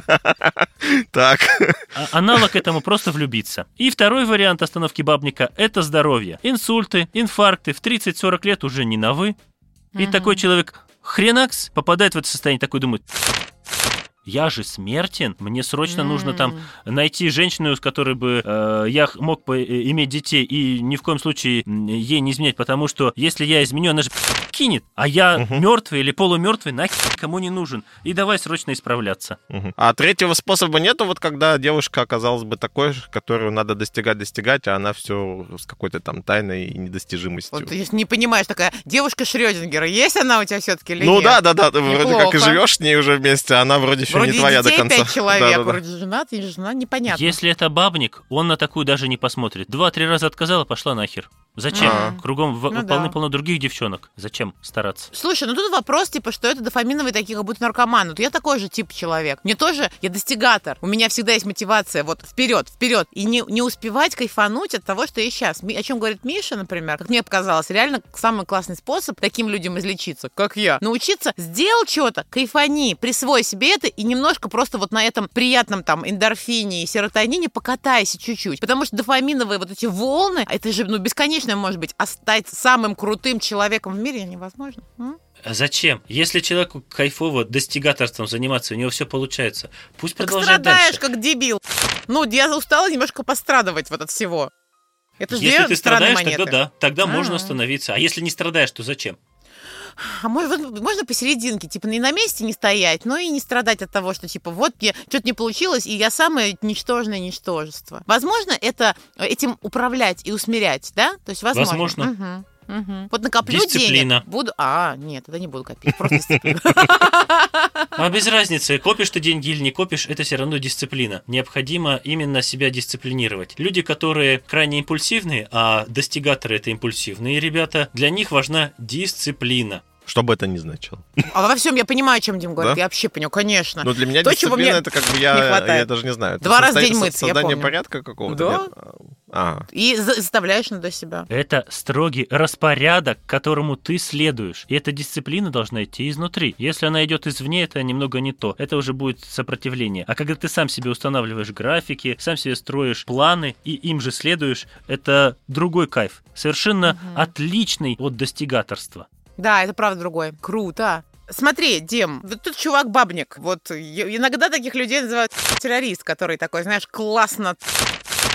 Speaker 2: Так.
Speaker 3: А аналог этому просто влюбиться. И второй вариант остановки бабника – это здоровье. Инсульты, инфаркты в 30-40 лет уже не на «вы». И такой человек хренакс попадает в это состояние, такой думает, я же смертен, мне срочно нужно там найти женщину, с которой бы э, я мог бы э, иметь детей и ни в коем случае ей не изменять, потому что если я изменю, она же кинет, а я угу. мертвый или полумертвый, нахер кому не нужен. И давай срочно исправляться.
Speaker 2: Угу. А третьего способа нету, вот когда девушка оказалась бы такой, которую надо достигать, достигать, а она все с какой-то там тайной и недостижимостью.
Speaker 1: Вот если не понимаешь, такая девушка Шрёдингера, есть она у тебя все-таки или
Speaker 2: Ну
Speaker 1: нет?
Speaker 2: да, да, да, ты вроде как и живешь с ней уже вместе, а она вроде еще
Speaker 1: Вроде
Speaker 2: не твоя до
Speaker 1: детей
Speaker 2: конца.
Speaker 1: пять человек,
Speaker 2: Да, да, да.
Speaker 1: вроде женат и жена, непонятно.
Speaker 3: Если это бабник, он на такую даже не посмотрит. Два-три раза отказала, пошла нахер. Зачем?
Speaker 2: А.
Speaker 3: Кругом в-
Speaker 1: Ну да.
Speaker 3: полны-полно других девчонок. Зачем стараться?
Speaker 1: Слушай, ну тут вопрос, типа, что это дофаминовые такие, как будто наркоманы. Вот я такой же тип человек. Мне тоже, я достигатор. У меня всегда есть мотивация вот вперед, вперед. И не, не успевать кайфануть от того, что я сейчас. О чем говорит Миша, например, как мне показалось, реально самый классный способ таким людям излечиться, как я. Научиться, сделал что-то, кайфани, присвой себе это и немножко просто вот на этом приятном там эндорфине и серотонине покатайся чуть-чуть. Потому что дофаминовые вот эти волны, это же, ну, бесконечно может быть, а стать самым крутым человеком в мире невозможно. М?
Speaker 3: А зачем? Если человеку кайфово достигаторством заниматься, у него все получается. Пусть
Speaker 1: Так
Speaker 3: продолжает
Speaker 1: страдаешь,
Speaker 3: дальше.
Speaker 1: как дебил. Ну, я устала немножко пострадывать вот от всего. Это
Speaker 3: Если ты страдаешь,
Speaker 1: монеты.
Speaker 3: тогда да, тогда можно
Speaker 1: А.
Speaker 3: остановиться. А если не страдаешь, то зачем?
Speaker 1: А может, вот можно посерединке, типа, не на месте не стоять, но и не страдать от того, что, типа, вот мне что-то не получилось, и я самое ничтожное ничтожество. Возможно, это этим управлять и усмирять, да? То есть, возможно.
Speaker 3: Возможно.
Speaker 1: Мгм, мгм. Вот накоплю
Speaker 3: Дисциплина.
Speaker 1: денег, буду... А, нет, тогда не буду копить, просто дисциплина.
Speaker 3: А без разницы, копишь ты деньги или не копишь, это все равно дисциплина. Необходимо именно себя дисциплинировать. Люди, которые крайне импульсивные, а достигаторы это импульсивные ребята, для них важна дисциплина.
Speaker 2: Что бы это ни значило.
Speaker 1: А во всем я понимаю, о чем Дим говорит.
Speaker 2: Да?
Speaker 1: Я вообще понимаю, конечно.
Speaker 2: Но для меня
Speaker 1: То, чего
Speaker 2: дисциплина
Speaker 1: мне
Speaker 2: это как бы я, я даже не знаю. Это
Speaker 1: Два раза в день мыться, я
Speaker 2: Создание
Speaker 1: помню.
Speaker 2: порядка какого-то?
Speaker 1: Да.
Speaker 2: нет? А,
Speaker 1: И за- заставляешь надо себя.
Speaker 3: Это строгий распорядок, которому ты следуешь. И эта дисциплина должна идти изнутри. Если она идет извне, это немного не то. Это уже будет сопротивление. А когда ты сам себе устанавливаешь графики, сам себе строишь планы и им же следуешь, это другой кайф. Совершенно отличный от достигаторства.
Speaker 1: Да, это правда другое. Круто. Смотри, Дим, вот тут чувак-бабник. Вот я- иногда таких людей называют террорист, который такой, знаешь, классно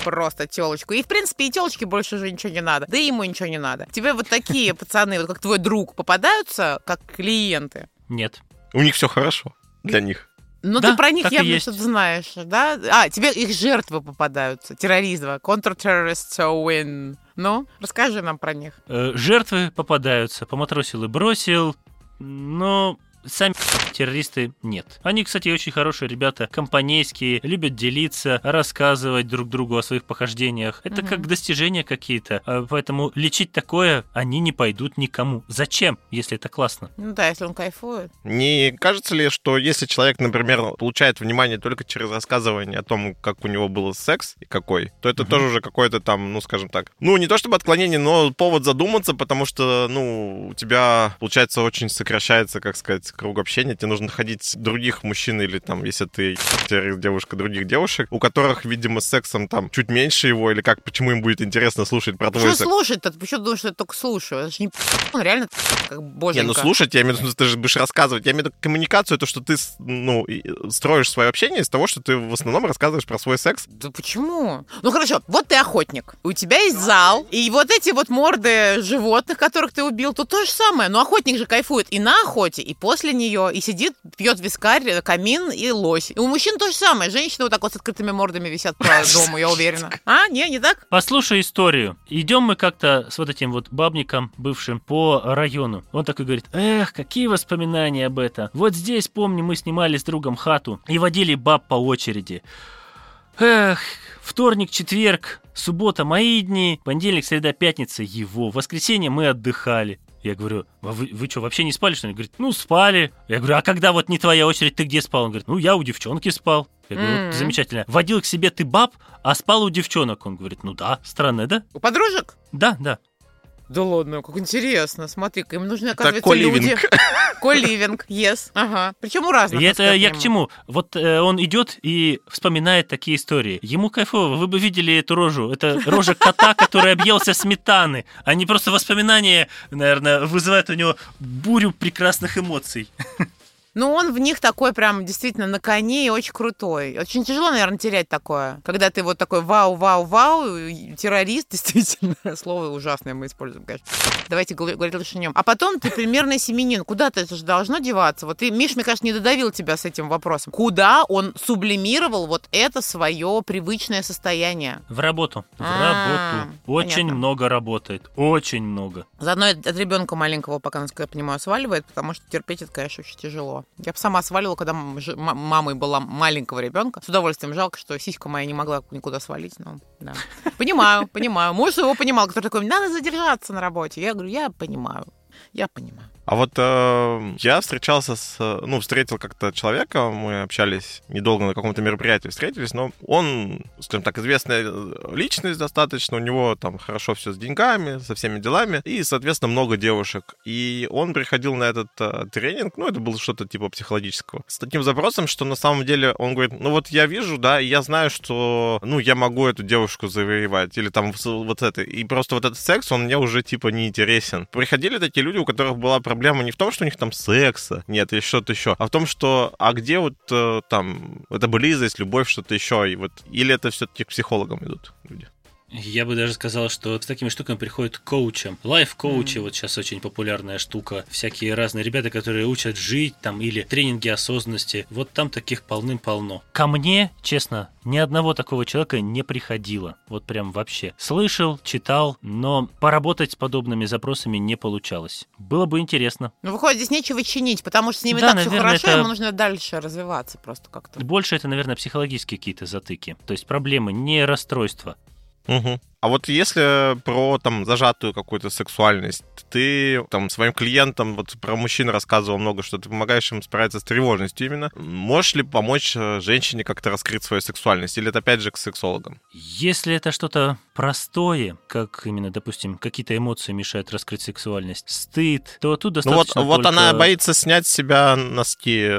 Speaker 1: просто телочку. И, в принципе, и телочке больше уже ничего не надо. Да и ему ничего не надо. Тебе вот такие пацаны, вот как твой друг, попадаются как клиенты?
Speaker 3: Нет.
Speaker 2: у них все хорошо для них.
Speaker 1: Ну,
Speaker 3: Да,
Speaker 1: ты про них явно что-то знаешь, да? А, тебе их жертвы попадаются. Терроризма. Counter-terrorists win. Ну, расскажи нам про них.
Speaker 3: Э, Жертвы попадаются, поматросил и бросил, но сами террористы нет. Они, кстати, очень хорошие ребята, компанейские, любят делиться, рассказывать друг другу о своих похождениях. Это
Speaker 1: Мгм.
Speaker 3: как достижения какие-то. А Поэтому лечить такое они не пойдут никому. Зачем, если это классно?
Speaker 1: Ну да, если он кайфует.
Speaker 2: Не кажется ли, что если человек, например, получает внимание только через рассказывание о том, как у него был секс и какой, то это
Speaker 3: Мгм.
Speaker 2: тоже уже какое-то там, ну, скажем так, ну, не то чтобы отклонение, но повод задуматься, потому что, ну, у тебя, получается, очень сокращается, как сказать, круг общения. Тебе нужно находить других мужчин или там, если ты девушка, других девушек, у которых, видимо, с сексом там чуть меньше его, или как, почему им будет интересно слушать про твой
Speaker 1: Что
Speaker 2: секс.
Speaker 1: слушать-то? Ты почему думаешь, что я только слушаю? Это же не он реально как
Speaker 2: Не,
Speaker 1: боженька.
Speaker 2: ну слушать, я имею в виду, ты же будешь рассказывать. Я имею в виду коммуникацию, то, что ты, ну, строишь свое общение из того, что ты в основном рассказываешь про свой секс.
Speaker 1: Да почему? Ну хорошо, вот ты охотник. У тебя есть зал, и вот эти вот морды животных, которых ты убил, тут то же самое. Но охотник же кайфует и на охоте, и после нее, и сидит, пьет вискарь, камин и лось. И у мужчин то же самое. Женщины вот так вот с открытыми мордами висят по дому, я уверена. А, не, не так?
Speaker 3: Послушай историю. Идем мы как-то с вот этим вот бабником бывшим по району. Он такой говорит, эх, какие воспоминания об этом. Вот здесь, помню, мы снимали с другом хату и водили баб по очереди. Эх, вторник, четверг, суббота мои дни, понедельник, среда, пятница его, воскресенье мы отдыхали. Я говорю, а вы, вы что, вообще не спали, что ли? Он говорит, ну, спали. Я говорю, а когда вот не твоя очередь, ты где спал? Он говорит, ну, я у девчонки спал. Я говорю, вот замечательно. Водил к себе ты баб, а спал у девчонок. Он говорит, ну да, странно, да?
Speaker 1: У подружек?
Speaker 3: Да, да.
Speaker 1: Да ладно, как интересно. Смотри-ка, им нужны, оказывается,
Speaker 2: коливинг.
Speaker 1: люди. Коливинг, yes. Ага. Причем у разных.
Speaker 3: Это я к чему? Вот э, он идет и вспоминает такие истории. Ему кайфово. Вы бы видели эту рожу. Это рожа кота, который объелся сметаны. А не просто воспоминания, наверное, вызывают у него бурю прекрасных эмоций.
Speaker 1: Ну, он в них такой прям действительно на коне и очень крутой. Очень тяжело, наверное, терять такое. Когда ты вот такой вау, вау, вау, и террорист, действительно. Слово ужасное мы используем, конечно. Давайте говорить лучше о нем. А потом ты примерно семенин. Куда-то это же должно деваться. Вот ты, Миш, мне кажется, не додавил тебя с этим вопросом. Куда он сублимировал вот это свое привычное состояние?
Speaker 3: В работу. В
Speaker 1: А,
Speaker 3: работу. Очень
Speaker 1: понятно.
Speaker 3: много работает. Очень много.
Speaker 1: Заодно от ребенка маленького, пока, насколько я понимаю, сваливает, потому что терпеть это, конечно, очень тяжело. Я бы сама свалила, когда мамой была маленького ребенка. С удовольствием. Жалко, что сиська моя не могла никуда свалить, но да. Понимаю, понимаю. Муж его понимал, который такой, надо задержаться на работе. Я говорю, я понимаю. Я понимаю.
Speaker 2: А вот э, я встречался с... Ну, встретил как-то человека, мы общались недолго на каком-то мероприятии встретились, но он, скажем так, известная э, личность достаточно, у него там хорошо все с деньгами, со всеми делами, и, соответственно, много девушек. И он приходил на этот э, тренинг, ну, это было что-то типа психологического, с таким запросом, что на самом деле он говорит, ну, вот я вижу, да, и я знаю, что, ну, я могу эту девушку завоевать, или там вот это, и просто вот этот секс, он мне уже типа не интересен. Приходили такие люди, у которых была проблема не в том, что у них там секса нет или что-то еще, а в том, что а где вот э, там эта близость, любовь, что-то еще, и вот или это все-таки к психологам идут люди.
Speaker 3: Я бы даже сказал, что с такими штуками приходят коучам. Лайф-коучи, вот сейчас очень популярная штука. Всякие разные ребята, которые учат жить там или тренинги осознанности. Вот там таких полным-полно. Ко мне, честно, ни одного такого человека не приходило. Вот прям вообще. Слышал, читал, но поработать с подобными запросами не получалось. Было бы интересно.
Speaker 1: Ну, выходит, здесь нечего чинить, потому что с ними
Speaker 3: Да,
Speaker 1: так все
Speaker 3: наверное,
Speaker 1: хорошо,
Speaker 3: это-
Speaker 1: ему нужно дальше развиваться просто как-то.
Speaker 3: Больше это, наверное, психологические какие-то затыки. То есть проблемы, не расстройства.
Speaker 2: Mm-hmm. А вот если про там зажатую какую-то сексуальность, ты там своим клиентам, вот про мужчин рассказывал много, что ты помогаешь им справиться с тревожностью именно. Можешь ли помочь э, женщине как-то раскрыть свою сексуальность? Или это опять же к сексологам?
Speaker 3: Если это что-то простое, как именно, допустим, какие-то эмоции мешают раскрыть сексуальность, стыд, то тут
Speaker 2: Ну вот,
Speaker 3: достаточно
Speaker 2: вот
Speaker 3: только-
Speaker 2: она боится снять с себя носки.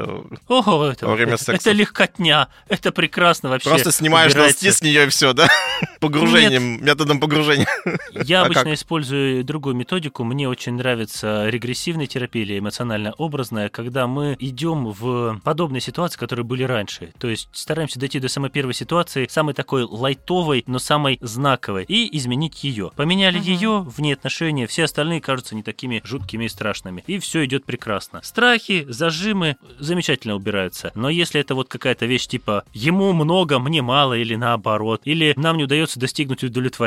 Speaker 3: Ого, это,
Speaker 2: во время
Speaker 3: это,
Speaker 2: секса.
Speaker 3: это легкотня, это прекрасно вообще.
Speaker 2: Просто снимаешь
Speaker 3: убирается.
Speaker 2: носки с нее и все, да? Погружением, методом погружения.
Speaker 3: Я
Speaker 2: А
Speaker 3: обычно
Speaker 2: как?
Speaker 3: использую другую методику. Мне очень нравится регрессивная терапия или эмоционально-образная, когда мы идем в подобные ситуации, которые были раньше. То есть стараемся дойти до самой первой ситуации, самой такой лайтовой, но самой знаковой, и изменить ее. Поменяли
Speaker 1: Мгм.
Speaker 3: ее, вне отношения, все остальные кажутся не такими жуткими и страшными. И все идет прекрасно. Страхи, зажимы замечательно убираются. Но если это вот какая-то вещь типа «ему много, мне мало» или наоборот, или «нам не удается достигнуть удовлетворения»,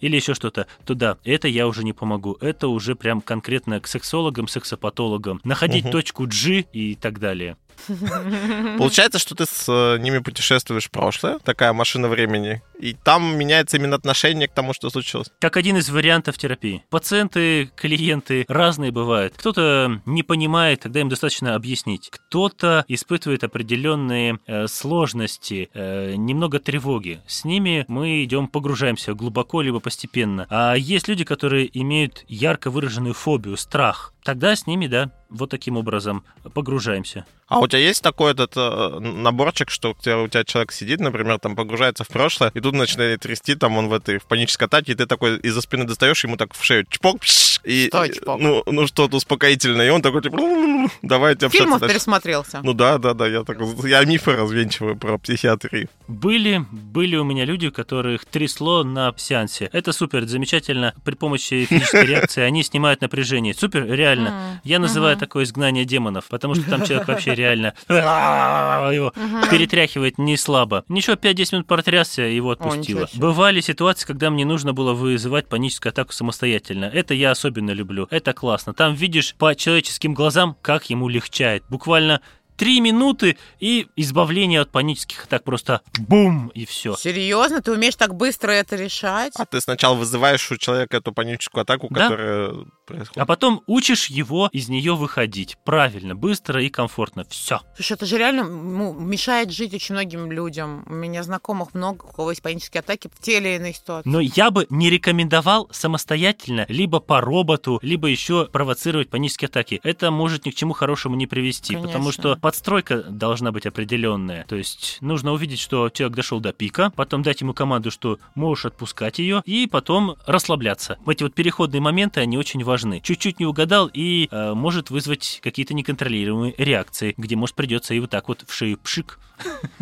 Speaker 3: или еще что-то, то да, это я уже не помогу. Это уже прям конкретно к сексологам, сексопатологам. Находить
Speaker 2: Мгм.
Speaker 3: точку G и так далее.
Speaker 2: Получается, что ты с э, ними путешествуешь в прошлое, такая машина времени, и там меняется именно отношение к тому, что случилось.
Speaker 3: Как один из вариантов терапии. Пациенты, клиенты разные бывают. Кто-то не понимает, тогда им достаточно объяснить. Кто-то испытывает определенные э, сложности, э, немного тревоги. С ними мы идем, погружаемся глубоко либо постепенно. А есть люди, которые имеют ярко выраженную фобию, страх. Тогда с ними, да, вот таким образом погружаемся.
Speaker 2: А у тебя есть такой этот э, наборчик, что у тебя, у тебя человек сидит, например, там погружается в прошлое, и тут начинает трясти, там он в этой в панической атаке, и ты такой из-за спины достаешь ему так в шею чпок, пш, и
Speaker 1: Что
Speaker 2: и,
Speaker 1: чпок?
Speaker 2: ну, ну что-то успокоительное, и он такой типа, «Ру-ру-ру, давай общаться
Speaker 1: Фильмов
Speaker 2: дальше».
Speaker 1: пересмотрелся.
Speaker 2: Ну да, да, да, я так, я мифы развенчиваю про психиатрию.
Speaker 3: Были, были у меня люди, которых трясло на сеансе. Это супер, замечательно. При помощи физической реакции они снимают напряжение. Супер, реально.
Speaker 1: М,
Speaker 3: Я называю такое изгнание демонов, потому что там человек вообще реально его перетряхивает не слабо. Ничего, 5-10 минут протрясся, его отпустило. Бывали ситуации, когда мне нужно было вызывать паническую атаку самостоятельно. Это я особенно люблю. Это классно. Там видишь по человеческим глазам, как ему легчает. Буквально три минуты и избавление от панических атак. Просто бум, и все.
Speaker 1: Серьезно? Ты умеешь так быстро это решать?
Speaker 2: А ты сначала вызываешь у человека эту паническую атаку,
Speaker 3: Да.
Speaker 2: которая происходит.
Speaker 3: А потом учишь его из нее выходить правильно, быстро и комфортно. Все.
Speaker 1: Слушай, это же реально ну, мешает жить очень многим людям. У меня знакомых много, у кого есть панические атаки в те или иные ситуации.
Speaker 3: Но я бы не рекомендовал самостоятельно либо по роботу, либо еще провоцировать панические атаки. Это может ни к чему хорошему не привести,
Speaker 1: Конечно.
Speaker 3: потому что подстройка должна быть определенная. То есть нужно увидеть, что человек дошел до пика, потом дать ему команду, что можешь отпускать ее, и потом расслабляться. Эти вот переходные моменты, они очень важны. Чуть-чуть не угадал и э, может вызвать какие-то неконтролируемые реакции, где, может, придется и вот так вот в шею пшик.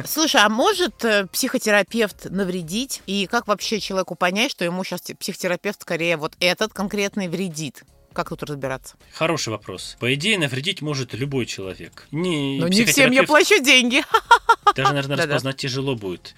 Speaker 1: Слушай, а может э, психотерапевт навредить? И как вообще человеку понять, что ему сейчас психотерапевт скорее вот этот конкретный вредит? Как тут разбираться?
Speaker 3: Хороший вопрос. По идее, навредить может любой человек. Не
Speaker 1: Ну, не всем я
Speaker 3: психотерапевт-
Speaker 1: плачу деньги.
Speaker 3: Даже, наверное, распознать тяжело будет.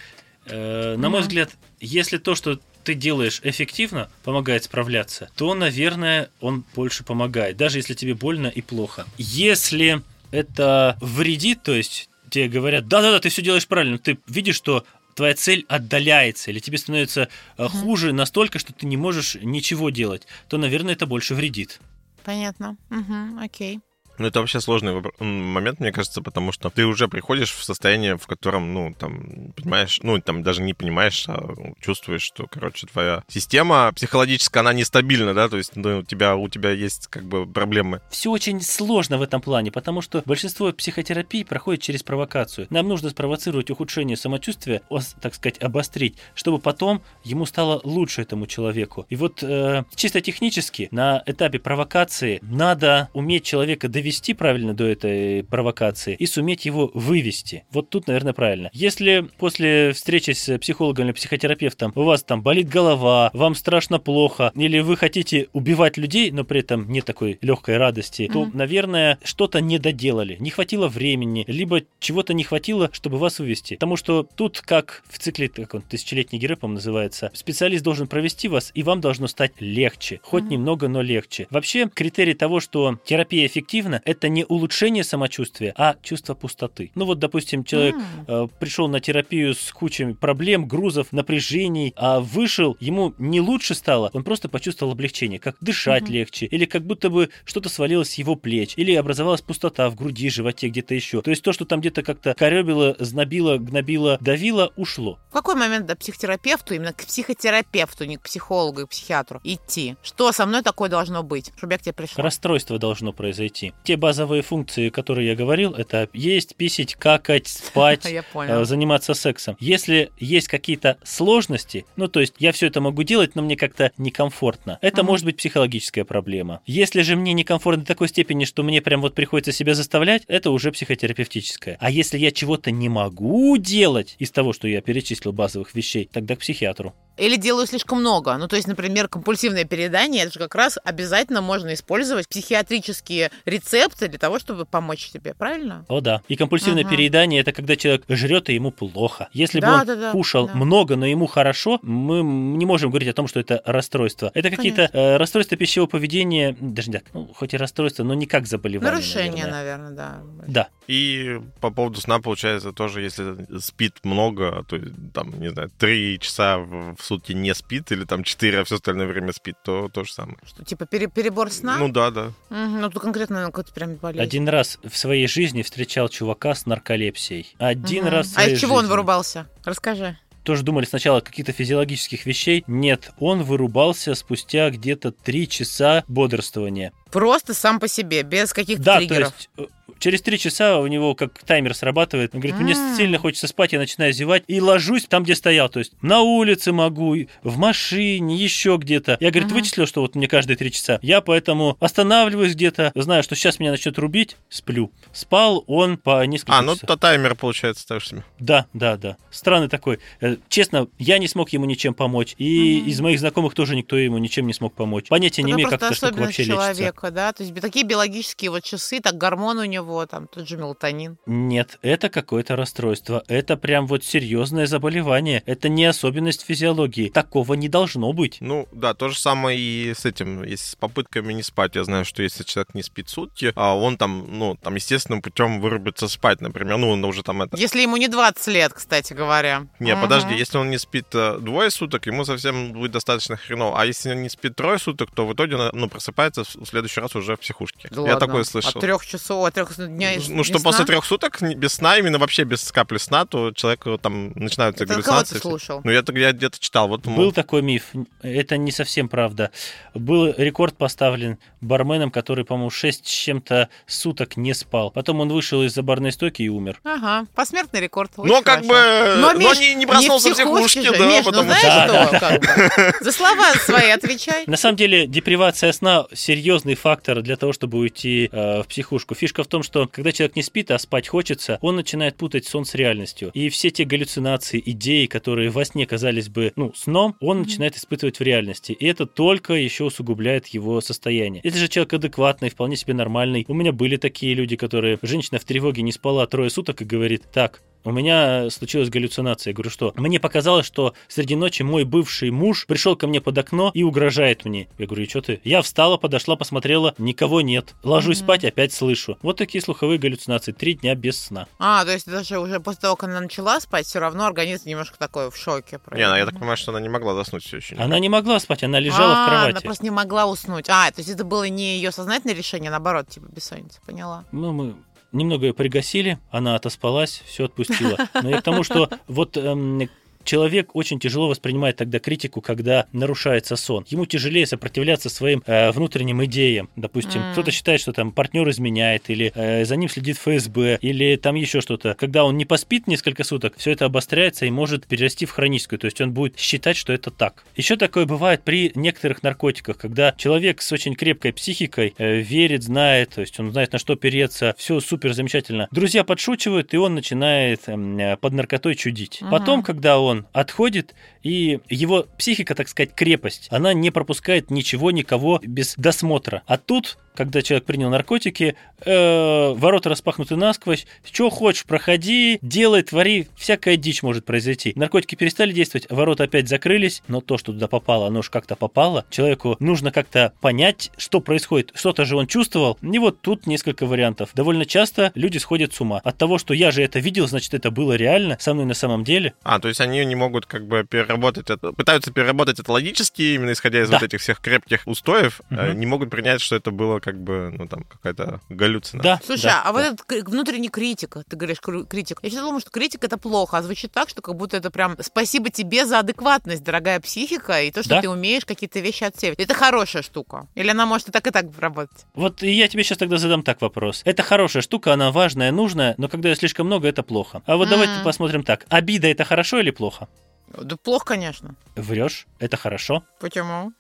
Speaker 3: Э, На мой взгляд, если то, что ты делаешь эффективно, помогает справляться, то, наверное, он больше помогает, даже если тебе больно и плохо. Если это вредит, то есть тебе говорят, да-да-да, ты все делаешь правильно, ты видишь, что твоя цель отдаляется, или тебе становится э, хуже настолько, что ты не можешь ничего делать, то, наверное, это больше вредит.
Speaker 1: Понятно. Угу, окей.
Speaker 2: Ну, это вообще сложный момент, мне кажется, потому что ты уже приходишь в состояние, в котором, ну, там, понимаешь, ну, там даже не понимаешь, а чувствуешь, что, короче, твоя система психологическая, она нестабильна, да, то есть ну, у, тебя, у тебя есть, как бы, проблемы.
Speaker 3: Все очень сложно в этом плане, потому что большинство психотерапий проходит через провокацию. Нам нужно спровоцировать ухудшение самочувствия, так сказать, обострить, чтобы потом ему стало лучше этому человеку. И вот э, чисто технически на этапе провокации надо уметь человека довести правильно до этой провокации и суметь его вывести. Вот тут, наверное, правильно. Если после встречи с психологом или психотерапевтом у вас там болит голова, вам страшно плохо, или вы хотите убивать людей, но при этом нет такой легкой радости, то, наверное, что-то не доделали. Не хватило времени, либо чего-то не хватило, чтобы вас вывести. Потому что тут, как в цикле, как он, тысячелетний герой, по-моему, называется, специалист должен провести вас, и вам должно стать легче. Хоть немного, но легче. Вообще, критерий того, что терапия эффективна, это не улучшение самочувствия, а чувство пустоты. Ну вот, допустим, человек
Speaker 1: М.
Speaker 3: э, пришел на терапию с кучей проблем, грузов, напряжений, а вышел, ему не лучше стало, он просто почувствовал облегчение, как дышать
Speaker 1: Мгм.
Speaker 3: легче, или как будто бы что-то свалилось с его плеч, или образовалась пустота в груди, животе, где-то еще. То есть то, что там где-то как-то коребило, знобило, гнобило, давило, ушло.
Speaker 1: В какой момент до психотерапевту, именно к психотерапевту, не к психологу и психиатру, идти? Что со мной такое должно быть, чтобы я к тебе пришла?
Speaker 3: Расстройство должно произойти. Те базовые функции, которые я говорил, это есть, писать, какать, спать, э, заниматься сексом. Если есть какие-то сложности, ну то есть я все это могу делать, но мне как-то некомфортно, это может быть психологическая проблема. Если же мне некомфортно до такой степени, что мне прям вот приходится себя заставлять, это уже психотерапевтическое. А если я чего-то не могу делать из того, что я перечислил базовых вещей, тогда к психиатру.
Speaker 1: Или делаю слишком много. Ну, то есть, например, компульсивное переедание, это же как раз обязательно можно использовать психиатрические рецепты для того, чтобы помочь тебе, правильно?
Speaker 3: О да. И компульсивное
Speaker 1: Ага.
Speaker 3: переедание это когда человек жрет и ему плохо. Если бы
Speaker 1: Да,
Speaker 3: он
Speaker 1: да, да,
Speaker 3: кушал
Speaker 1: да.
Speaker 3: много, но ему хорошо, мы не можем говорить о том, что это расстройство. Это какие-то э, расстройства пищевого поведения, даже не так, ну, хоть и расстройство, но не как заболевание.
Speaker 1: Нарушение,
Speaker 3: наверное.
Speaker 1: наверное, да.
Speaker 3: Да.
Speaker 2: И по поводу сна, получается, тоже, если спит много, то есть, там, не знаю, три часа в сутки не спит, или там четыре, а все остальное время спит, то то же самое.
Speaker 1: Что, типа пере- перебор сна?
Speaker 2: Ну да, да.
Speaker 1: Мгм, ну, тут конкретно наверное, какой-то прям болезнь.
Speaker 3: Один раз в своей жизни встречал чувака с нарколепсией. Один
Speaker 1: Мгм.
Speaker 3: раз в
Speaker 1: А из чего он
Speaker 3: жизни.
Speaker 1: вырубался? Расскажи.
Speaker 3: Тоже думали сначала каких-то физиологических вещей. Нет, он вырубался спустя где-то три часа бодрствования.
Speaker 1: Просто сам по себе, без каких-то
Speaker 3: Да,
Speaker 1: триггеров.
Speaker 3: то есть э, через три часа у него как таймер срабатывает. Он говорит, мне
Speaker 1: М.
Speaker 3: сильно хочется спать, я начинаю зевать и ложусь там, где стоял. То есть на улице могу, в машине, еще где-то. Я, говорит,
Speaker 1: Мгм.
Speaker 3: вычислил, что вот мне каждые три часа. Я поэтому останавливаюсь где-то, знаю, что сейчас меня начнет рубить, сплю. Спал он по несколько
Speaker 2: А, ну то таймер, получается, ставишь себе.
Speaker 3: Да, да, да. Странный такой. Э, Честно, я не смог ему ничем помочь. И
Speaker 1: Мгм.
Speaker 3: из моих знакомых тоже никто ему ничем не смог помочь. Понятия не
Speaker 1: Это
Speaker 3: имею, как эта штука вообще лечится.
Speaker 1: Человека, да? То есть такие биологические вот часы, так гормон у него, там тот же мелатонин.
Speaker 3: Нет, это какое-то расстройство. Это прям вот серьезное заболевание. Это не особенность физиологии. Такого не должно быть.
Speaker 2: Ну, да, то же самое и с этим, и с попытками не спать. Я знаю, что если человек не спит сутки, а он там, ну, там, естественным путем вырубится спать, например. Ну, он уже там это...
Speaker 1: Если ему не 20 лет, кстати говоря.
Speaker 2: Не,
Speaker 1: Мгм.
Speaker 2: подожди, если он не спит э, двое суток, ему совсем будет достаточно хреново. А если он не спит трое суток, то в итоге он ну, просыпается в в следующий раз уже в психушке.
Speaker 1: Да
Speaker 2: Я
Speaker 1: ладно.
Speaker 2: такое слышал.
Speaker 1: От трех часов, от трех дня из-
Speaker 2: Ну, что
Speaker 1: без сна?
Speaker 2: после трех суток не- без сна, именно вообще без капли сна, то человеку там начинаются
Speaker 1: Это
Speaker 2: галлюцинации.
Speaker 1: ты слушал?
Speaker 2: Ну, я, так- я где-то читал. Вот,
Speaker 3: Был такой миф, это не совсем правда. Был рекорд поставлен барменом, который, по-моему, 6 с чем-то суток не спал. Потом он вышел из-за барной стойки и умер.
Speaker 1: Ага, посмертный рекорд.
Speaker 2: Но
Speaker 1: очень
Speaker 2: как
Speaker 1: хорошо.
Speaker 2: бы...
Speaker 1: Но,
Speaker 2: но
Speaker 1: Миш,
Speaker 2: не, не проснулся в
Speaker 1: психушке же.
Speaker 2: да,
Speaker 1: Миш, ну
Speaker 2: потому
Speaker 1: знаешь
Speaker 2: что...
Speaker 3: Да,
Speaker 1: что? как бы? За слова свои отвечай.
Speaker 3: На самом деле, депривация сна серьезный фактор для того, чтобы уйти э, в психушку. Фишка в том, что когда человек не спит, а спать хочется, он начинает путать сон с реальностью. И все те галлюцинации, идеи, которые во сне казались бы ну, сном, он начинает испытывать в реальности. И это только еще усугубляет его состояние. Это же человек адекватный, вполне себе нормальный. У меня были такие люди, которые... Женщина в тревоге не спала трое суток и говорит, так, у меня случилась галлюцинация. Я говорю, что? Мне показалось, что среди ночи мой бывший муж пришел ко мне под окно и угрожает мне. Я говорю, и что ты? Я встала, подошла, посмотрела, никого нет. Ложусь
Speaker 1: Мгм.
Speaker 3: спать, опять слышу. Вот такие слуховые галлюцинации. Три дня без сна.
Speaker 1: А, то есть даже уже после того, как она начала спать, все равно организм немножко такой в шоке.
Speaker 2: Не, ну, я так понимаю, что она не могла заснуть все еще.
Speaker 3: Она не могла спать, она лежала
Speaker 1: а,
Speaker 3: в кровати.
Speaker 1: Она просто не могла уснуть. А, то есть это было не ее сознательное решение, а наоборот, типа бессонница. Поняла.
Speaker 3: Ну, мы немного ее пригасили, она отоспалась, все отпустила. Но и к тому, что вот эм, человек очень тяжело воспринимает тогда критику, когда нарушается сон. Ему тяжелее сопротивляться своим э, внутренним идеям. Допустим,
Speaker 1: М.
Speaker 3: кто-то считает, что там партнер изменяет, или э, за ним следит ФСБ, или там еще что-то. Когда он не поспит несколько суток, все это обостряется и может перерасти в хроническую. То есть он будет считать, что это так. Еще такое бывает при некоторых наркотиках, когда человек с очень крепкой психикой э, верит, знает, то есть он знает, на что переться, все супер замечательно. Друзья подшучивают, и он начинает эм, э, под наркотой чудить.
Speaker 1: Мгм.
Speaker 3: Потом, когда он отходит, и его психика, так сказать, крепость, она не пропускает ничего, никого без досмотра. А тут, когда человек принял наркотики, э, ворота распахнуты насквозь, что хочешь, проходи, делай, твори, всякая дичь может произойти. Наркотики перестали действовать, ворота опять закрылись, но то, что туда попало, оно же как-то попало. Человеку нужно как-то понять, что происходит. Что-то же он чувствовал. И вот тут несколько вариантов. Довольно часто люди сходят с ума. От того, что я же это видел, значит, это было реально, со мной на самом деле.
Speaker 2: А, то есть они не могут как бы переработать это, пытаются переработать это логически, именно исходя из
Speaker 3: Да.
Speaker 2: вот этих всех крепких устоев, э,
Speaker 3: Мгм.
Speaker 2: не могут принять, что это было как бы, ну там, какая-то галлюцинация.
Speaker 3: Да.
Speaker 1: Слушай,
Speaker 3: да,
Speaker 1: а вот
Speaker 3: да.
Speaker 1: этот кри- внутренний критик, ты говоришь критик. Я всегда думала, что критик это плохо, а звучит так, что как будто это прям спасибо тебе за адекватность, дорогая психика, и то, что
Speaker 3: Да.
Speaker 1: ты умеешь какие-то вещи отсеивать. Это хорошая штука. Или она может и так, и так работать.
Speaker 3: Вот я тебе сейчас тогда задам так вопрос. Это хорошая штука, она важная, нужная, но когда ее слишком много, это плохо. А вот давайте
Speaker 1: М.
Speaker 3: посмотрим так. Обида это хорошо или плохо?
Speaker 1: Да плохо, конечно.
Speaker 3: Врешь, это хорошо.
Speaker 1: Почему?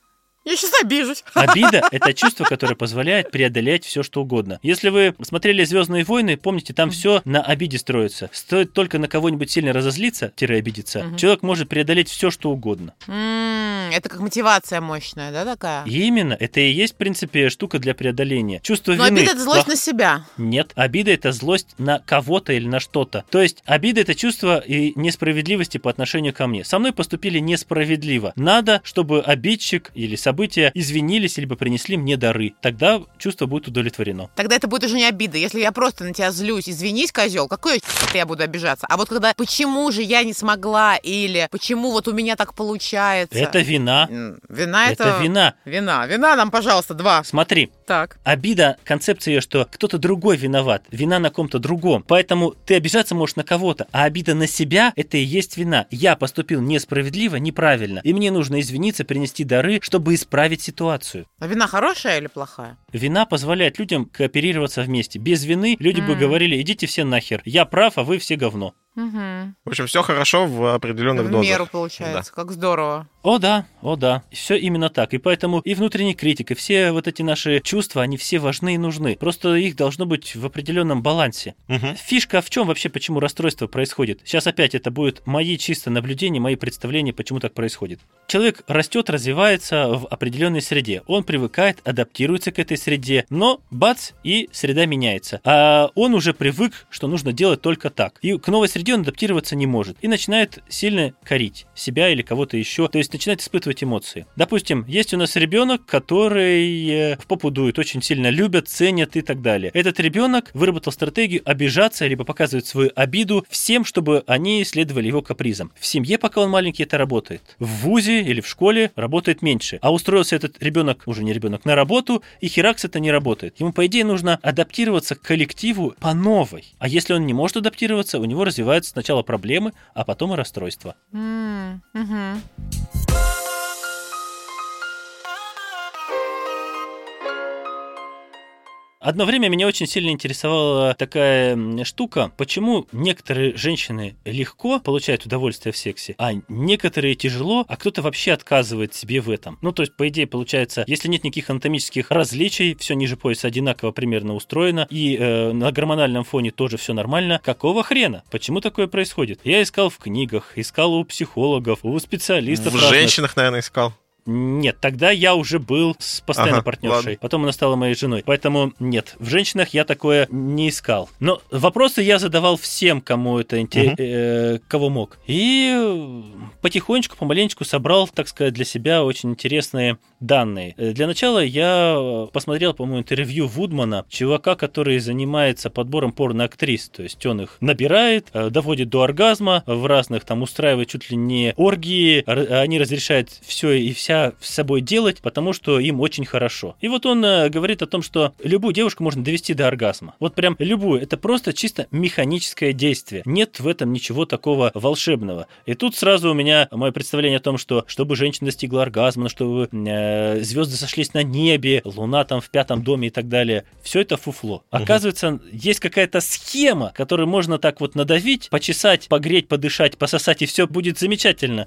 Speaker 1: Я сейчас обижусь.
Speaker 3: Обида – это чувство, которое позволяет преодолеть все, что угодно. Если вы смотрели «Звездные войны», помните, там все на обиде строится. Стоит только на кого-нибудь сильно разозлиться, тире обидеться,
Speaker 1: Мгм.
Speaker 3: человек может преодолеть все, что угодно.
Speaker 1: Это как мотивация мощная, да, такая?
Speaker 3: Именно это и есть, в принципе, штука для преодоления. Чувство
Speaker 1: Но
Speaker 3: вины.
Speaker 1: обида это злость
Speaker 3: плох-
Speaker 1: на себя.
Speaker 3: Нет, обида это злость на кого-то или на что-то. То есть обида это чувство и несправедливости по отношению ко мне. Со мной поступили несправедливо. Надо, чтобы обидчик или события извинились, либо принесли мне дары. Тогда чувство будет удовлетворено.
Speaker 1: Тогда это будет уже не обида. Если я просто на тебя злюсь, извинись, козел, какой я буду обижаться? А вот когда почему же я не смогла или почему вот у меня так получается?
Speaker 3: Это вина.
Speaker 1: Вина это...
Speaker 3: Это вина.
Speaker 1: Вина. Вина нам, пожалуйста, два.
Speaker 3: Смотри,
Speaker 1: Так.
Speaker 3: обида, концепция ее, что кто-то другой виноват, вина на ком-то другом. Поэтому ты обижаться можешь на кого-то, а обида на себя – это и есть вина. Я поступил несправедливо, неправильно, и мне нужно извиниться, принести дары, чтобы исправить ситуацию.
Speaker 1: А вина хорошая или плохая?
Speaker 3: Вина позволяет людям кооперироваться вместе. Без вины люди бы
Speaker 1: М.
Speaker 3: говорили, идите все нахер, я прав, а вы все говно.
Speaker 1: Мгм.
Speaker 2: В общем, все хорошо в определенных
Speaker 1: В
Speaker 2: дозах.
Speaker 1: меру получается, как здорово.
Speaker 3: О да, о да, все именно так. И поэтому и внутренний критик, и все вот эти наши чувства, они все важны и нужны. Просто их должно быть в определенном балансе.
Speaker 2: Мгм.
Speaker 3: Фишка в чем вообще, почему расстройство происходит? Сейчас опять это будет мои чисто наблюдения, мои представления, почему так происходит. Человек растет, развивается в определенной среде. Он привыкает, адаптируется к этой среде, но бац, и среда меняется. А он уже привык, что нужно делать только так. И к новой среде он адаптироваться не может. И начинает сильно корить себя или кого-то еще. То есть начинает испытывать эмоции. Допустим, есть у нас ребенок, который э, в попу дует, очень сильно любят, ценят и так далее. Этот ребенок выработал стратегию обижаться либо показывать свою обиду всем, чтобы они следовали его капризам. В семье, пока он маленький, это работает. В ВУЗе или в школе работает меньше. А устроился этот ребенок, уже не ребенок, на работу, и херакс это не работает. Ему, по идее, нужно адаптироваться к коллективу по новой. А если он не может адаптироваться, у него развиваются сначала проблемы, а потом и расстройства.
Speaker 1: М,
Speaker 3: Одно время меня очень сильно интересовала такая штука, почему некоторые женщины легко получают удовольствие в сексе, а некоторые тяжело, а кто-то вообще отказывает себе в этом. Ну, то есть, по идее, получается, если нет никаких анатомических различий, все ниже пояса одинаково примерно устроено, и э, на гормональном фоне тоже все нормально, какого хрена? Почему такое происходит? Я искал в книгах, искал у психологов, у специалистов
Speaker 2: В
Speaker 3: разных.
Speaker 2: женщинах, наверное, искал.
Speaker 3: Нет, тогда я уже был с постоянной
Speaker 2: Ага,
Speaker 3: партнершей.
Speaker 2: ладно.
Speaker 3: Потом она стала моей женой. Поэтому нет, в женщинах я такое не искал. Но вопросы я задавал всем, кому это инте-
Speaker 2: Мгм.
Speaker 3: э, кого мог. И потихонечку, помаленечку собрал, так сказать, для себя очень интересные данные. Э, Для начала я посмотрел, по-моему, интервью Вудмана, чувака, который занимается подбором порноактрис. То есть он их набирает, э, доводит до оргазма, в разных там устраивает чуть ли не оргии, они разрешают все и вся с собой делать, потому что им очень хорошо. И вот он э, говорит о том, что любую девушку можно довести до оргазма. Вот прям любую. Это просто чисто механическое действие. Нет в этом ничего такого волшебного. И тут сразу у меня мое представление о том, что чтобы женщина достигла оргазма, чтобы э, звезды сошлись на небе, луна там в пятом доме и так далее. Все это фуфло. Оказывается, есть какая-то схема, которую можно так вот надавить, почесать, погреть, подышать, пососать, и все будет замечательно.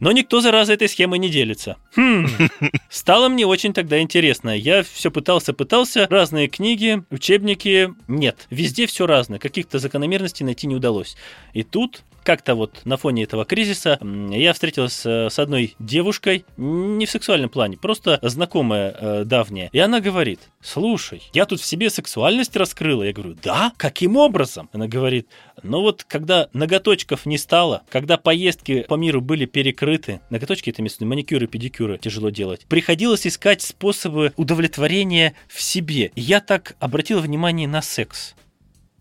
Speaker 3: Но никто, зараза, этой схемой не делится. Хм. Стало мне очень тогда интересно. Я все пытался, пытался. Разные книги, учебники. Нет, везде все разное. Каких-то закономерностей найти не удалось. И тут как-то вот на фоне этого кризиса я встретился с одной девушкой, не в сексуальном плане, просто знакомая э, давняя. И она говорит, слушай, я тут в себе сексуальность раскрыла. Я говорю, да? Каким образом? Она говорит, ну вот когда ноготочков не стало, когда поездки по миру были перекрыты, ноготочки это виду маникюры, педикюры тяжело делать, приходилось искать способы удовлетворения в себе. И я так обратил внимание на секс.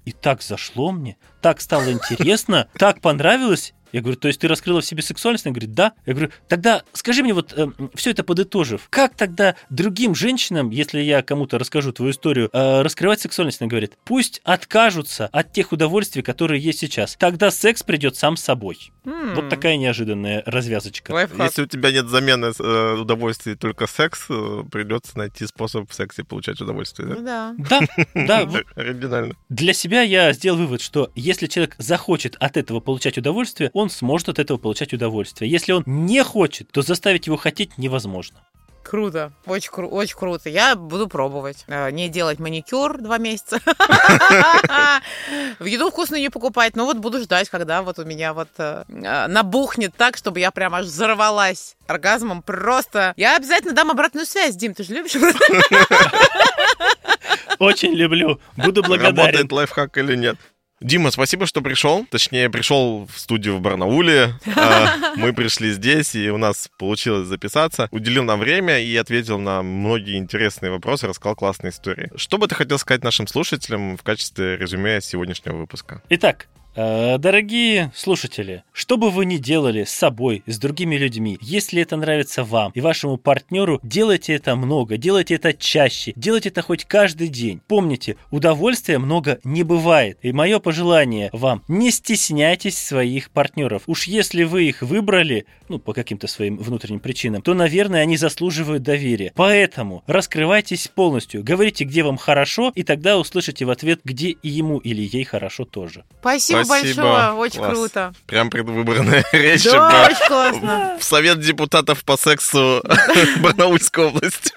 Speaker 3: И так зашло мне, так стало интересно, так понравилось. Я говорю, то есть ты раскрыла в себе сексуальность? Она говорит, да. Я говорю, тогда скажи мне вот, все это подытожив, как тогда другим женщинам, если я кому-то расскажу твою историю, э, раскрывать сексуальность? Она говорит, пусть откажутся от тех удовольствий, которые есть сейчас. Тогда секс придет сам собой.
Speaker 1: М,
Speaker 3: Вот такая неожиданная развязочка.
Speaker 1: Лайфхак.
Speaker 2: Если у тебя нет замены э, удовольствия только секс, э, придется найти способ в сексе получать удовольствие. Да?
Speaker 1: да.
Speaker 3: Да,
Speaker 2: Оригинально.
Speaker 3: Для себя я сделал вывод, что если человек захочет от этого получать удовольствие, он сможет от этого получать удовольствие. Если он не хочет, то заставить его хотеть невозможно.
Speaker 1: Круто. Очень, кру- очень круто. Я буду пробовать. Э, Не делать маникюр два месяца. В еду вкусную не покупать. Но вот буду ждать, когда вот у меня вот э, э, набухнет так, чтобы я прям аж взорвалась оргазмом. Просто. Я обязательно дам обратную связь, Дим. Ты же любишь?
Speaker 3: Очень люблю, буду благодарен.
Speaker 2: Работает лайфхак или нет. Дима, спасибо, что пришел. Точнее, пришел в студию в Барнауле. А, Мы пришли здесь, и у нас получилось записаться. Уделил нам время и ответил на многие интересные вопросы, рассказал классные истории. Что бы ты хотел сказать нашим слушателям в качестве резюме сегодняшнего выпуска?
Speaker 3: Итак, дорогие слушатели, что бы вы ни делали с собой, с другими людьми, если это нравится вам и вашему партнеру, делайте это много, делайте это чаще, делайте это хоть каждый день. Помните, удовольствия много не бывает. И мое пожелание вам, не стесняйтесь своих партнеров. Уж если вы их выбрали, ну, по каким-то своим внутренним причинам, то, наверное, они заслуживают доверия. Поэтому раскрывайтесь полностью, говорите, где вам хорошо, и тогда услышите в ответ, где ему или ей хорошо тоже.
Speaker 1: Спасибо. Большое, очень
Speaker 2: Класс.
Speaker 1: круто.
Speaker 2: Прям предвыборная речь.
Speaker 1: Да, очень классно.
Speaker 2: В Совет депутатов по сексу Барнаульской области.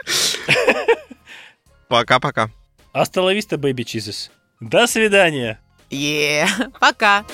Speaker 2: Пока-пока.
Speaker 3: Hasta la vista, baby чизес. До свидания.
Speaker 1: Yeah, пока.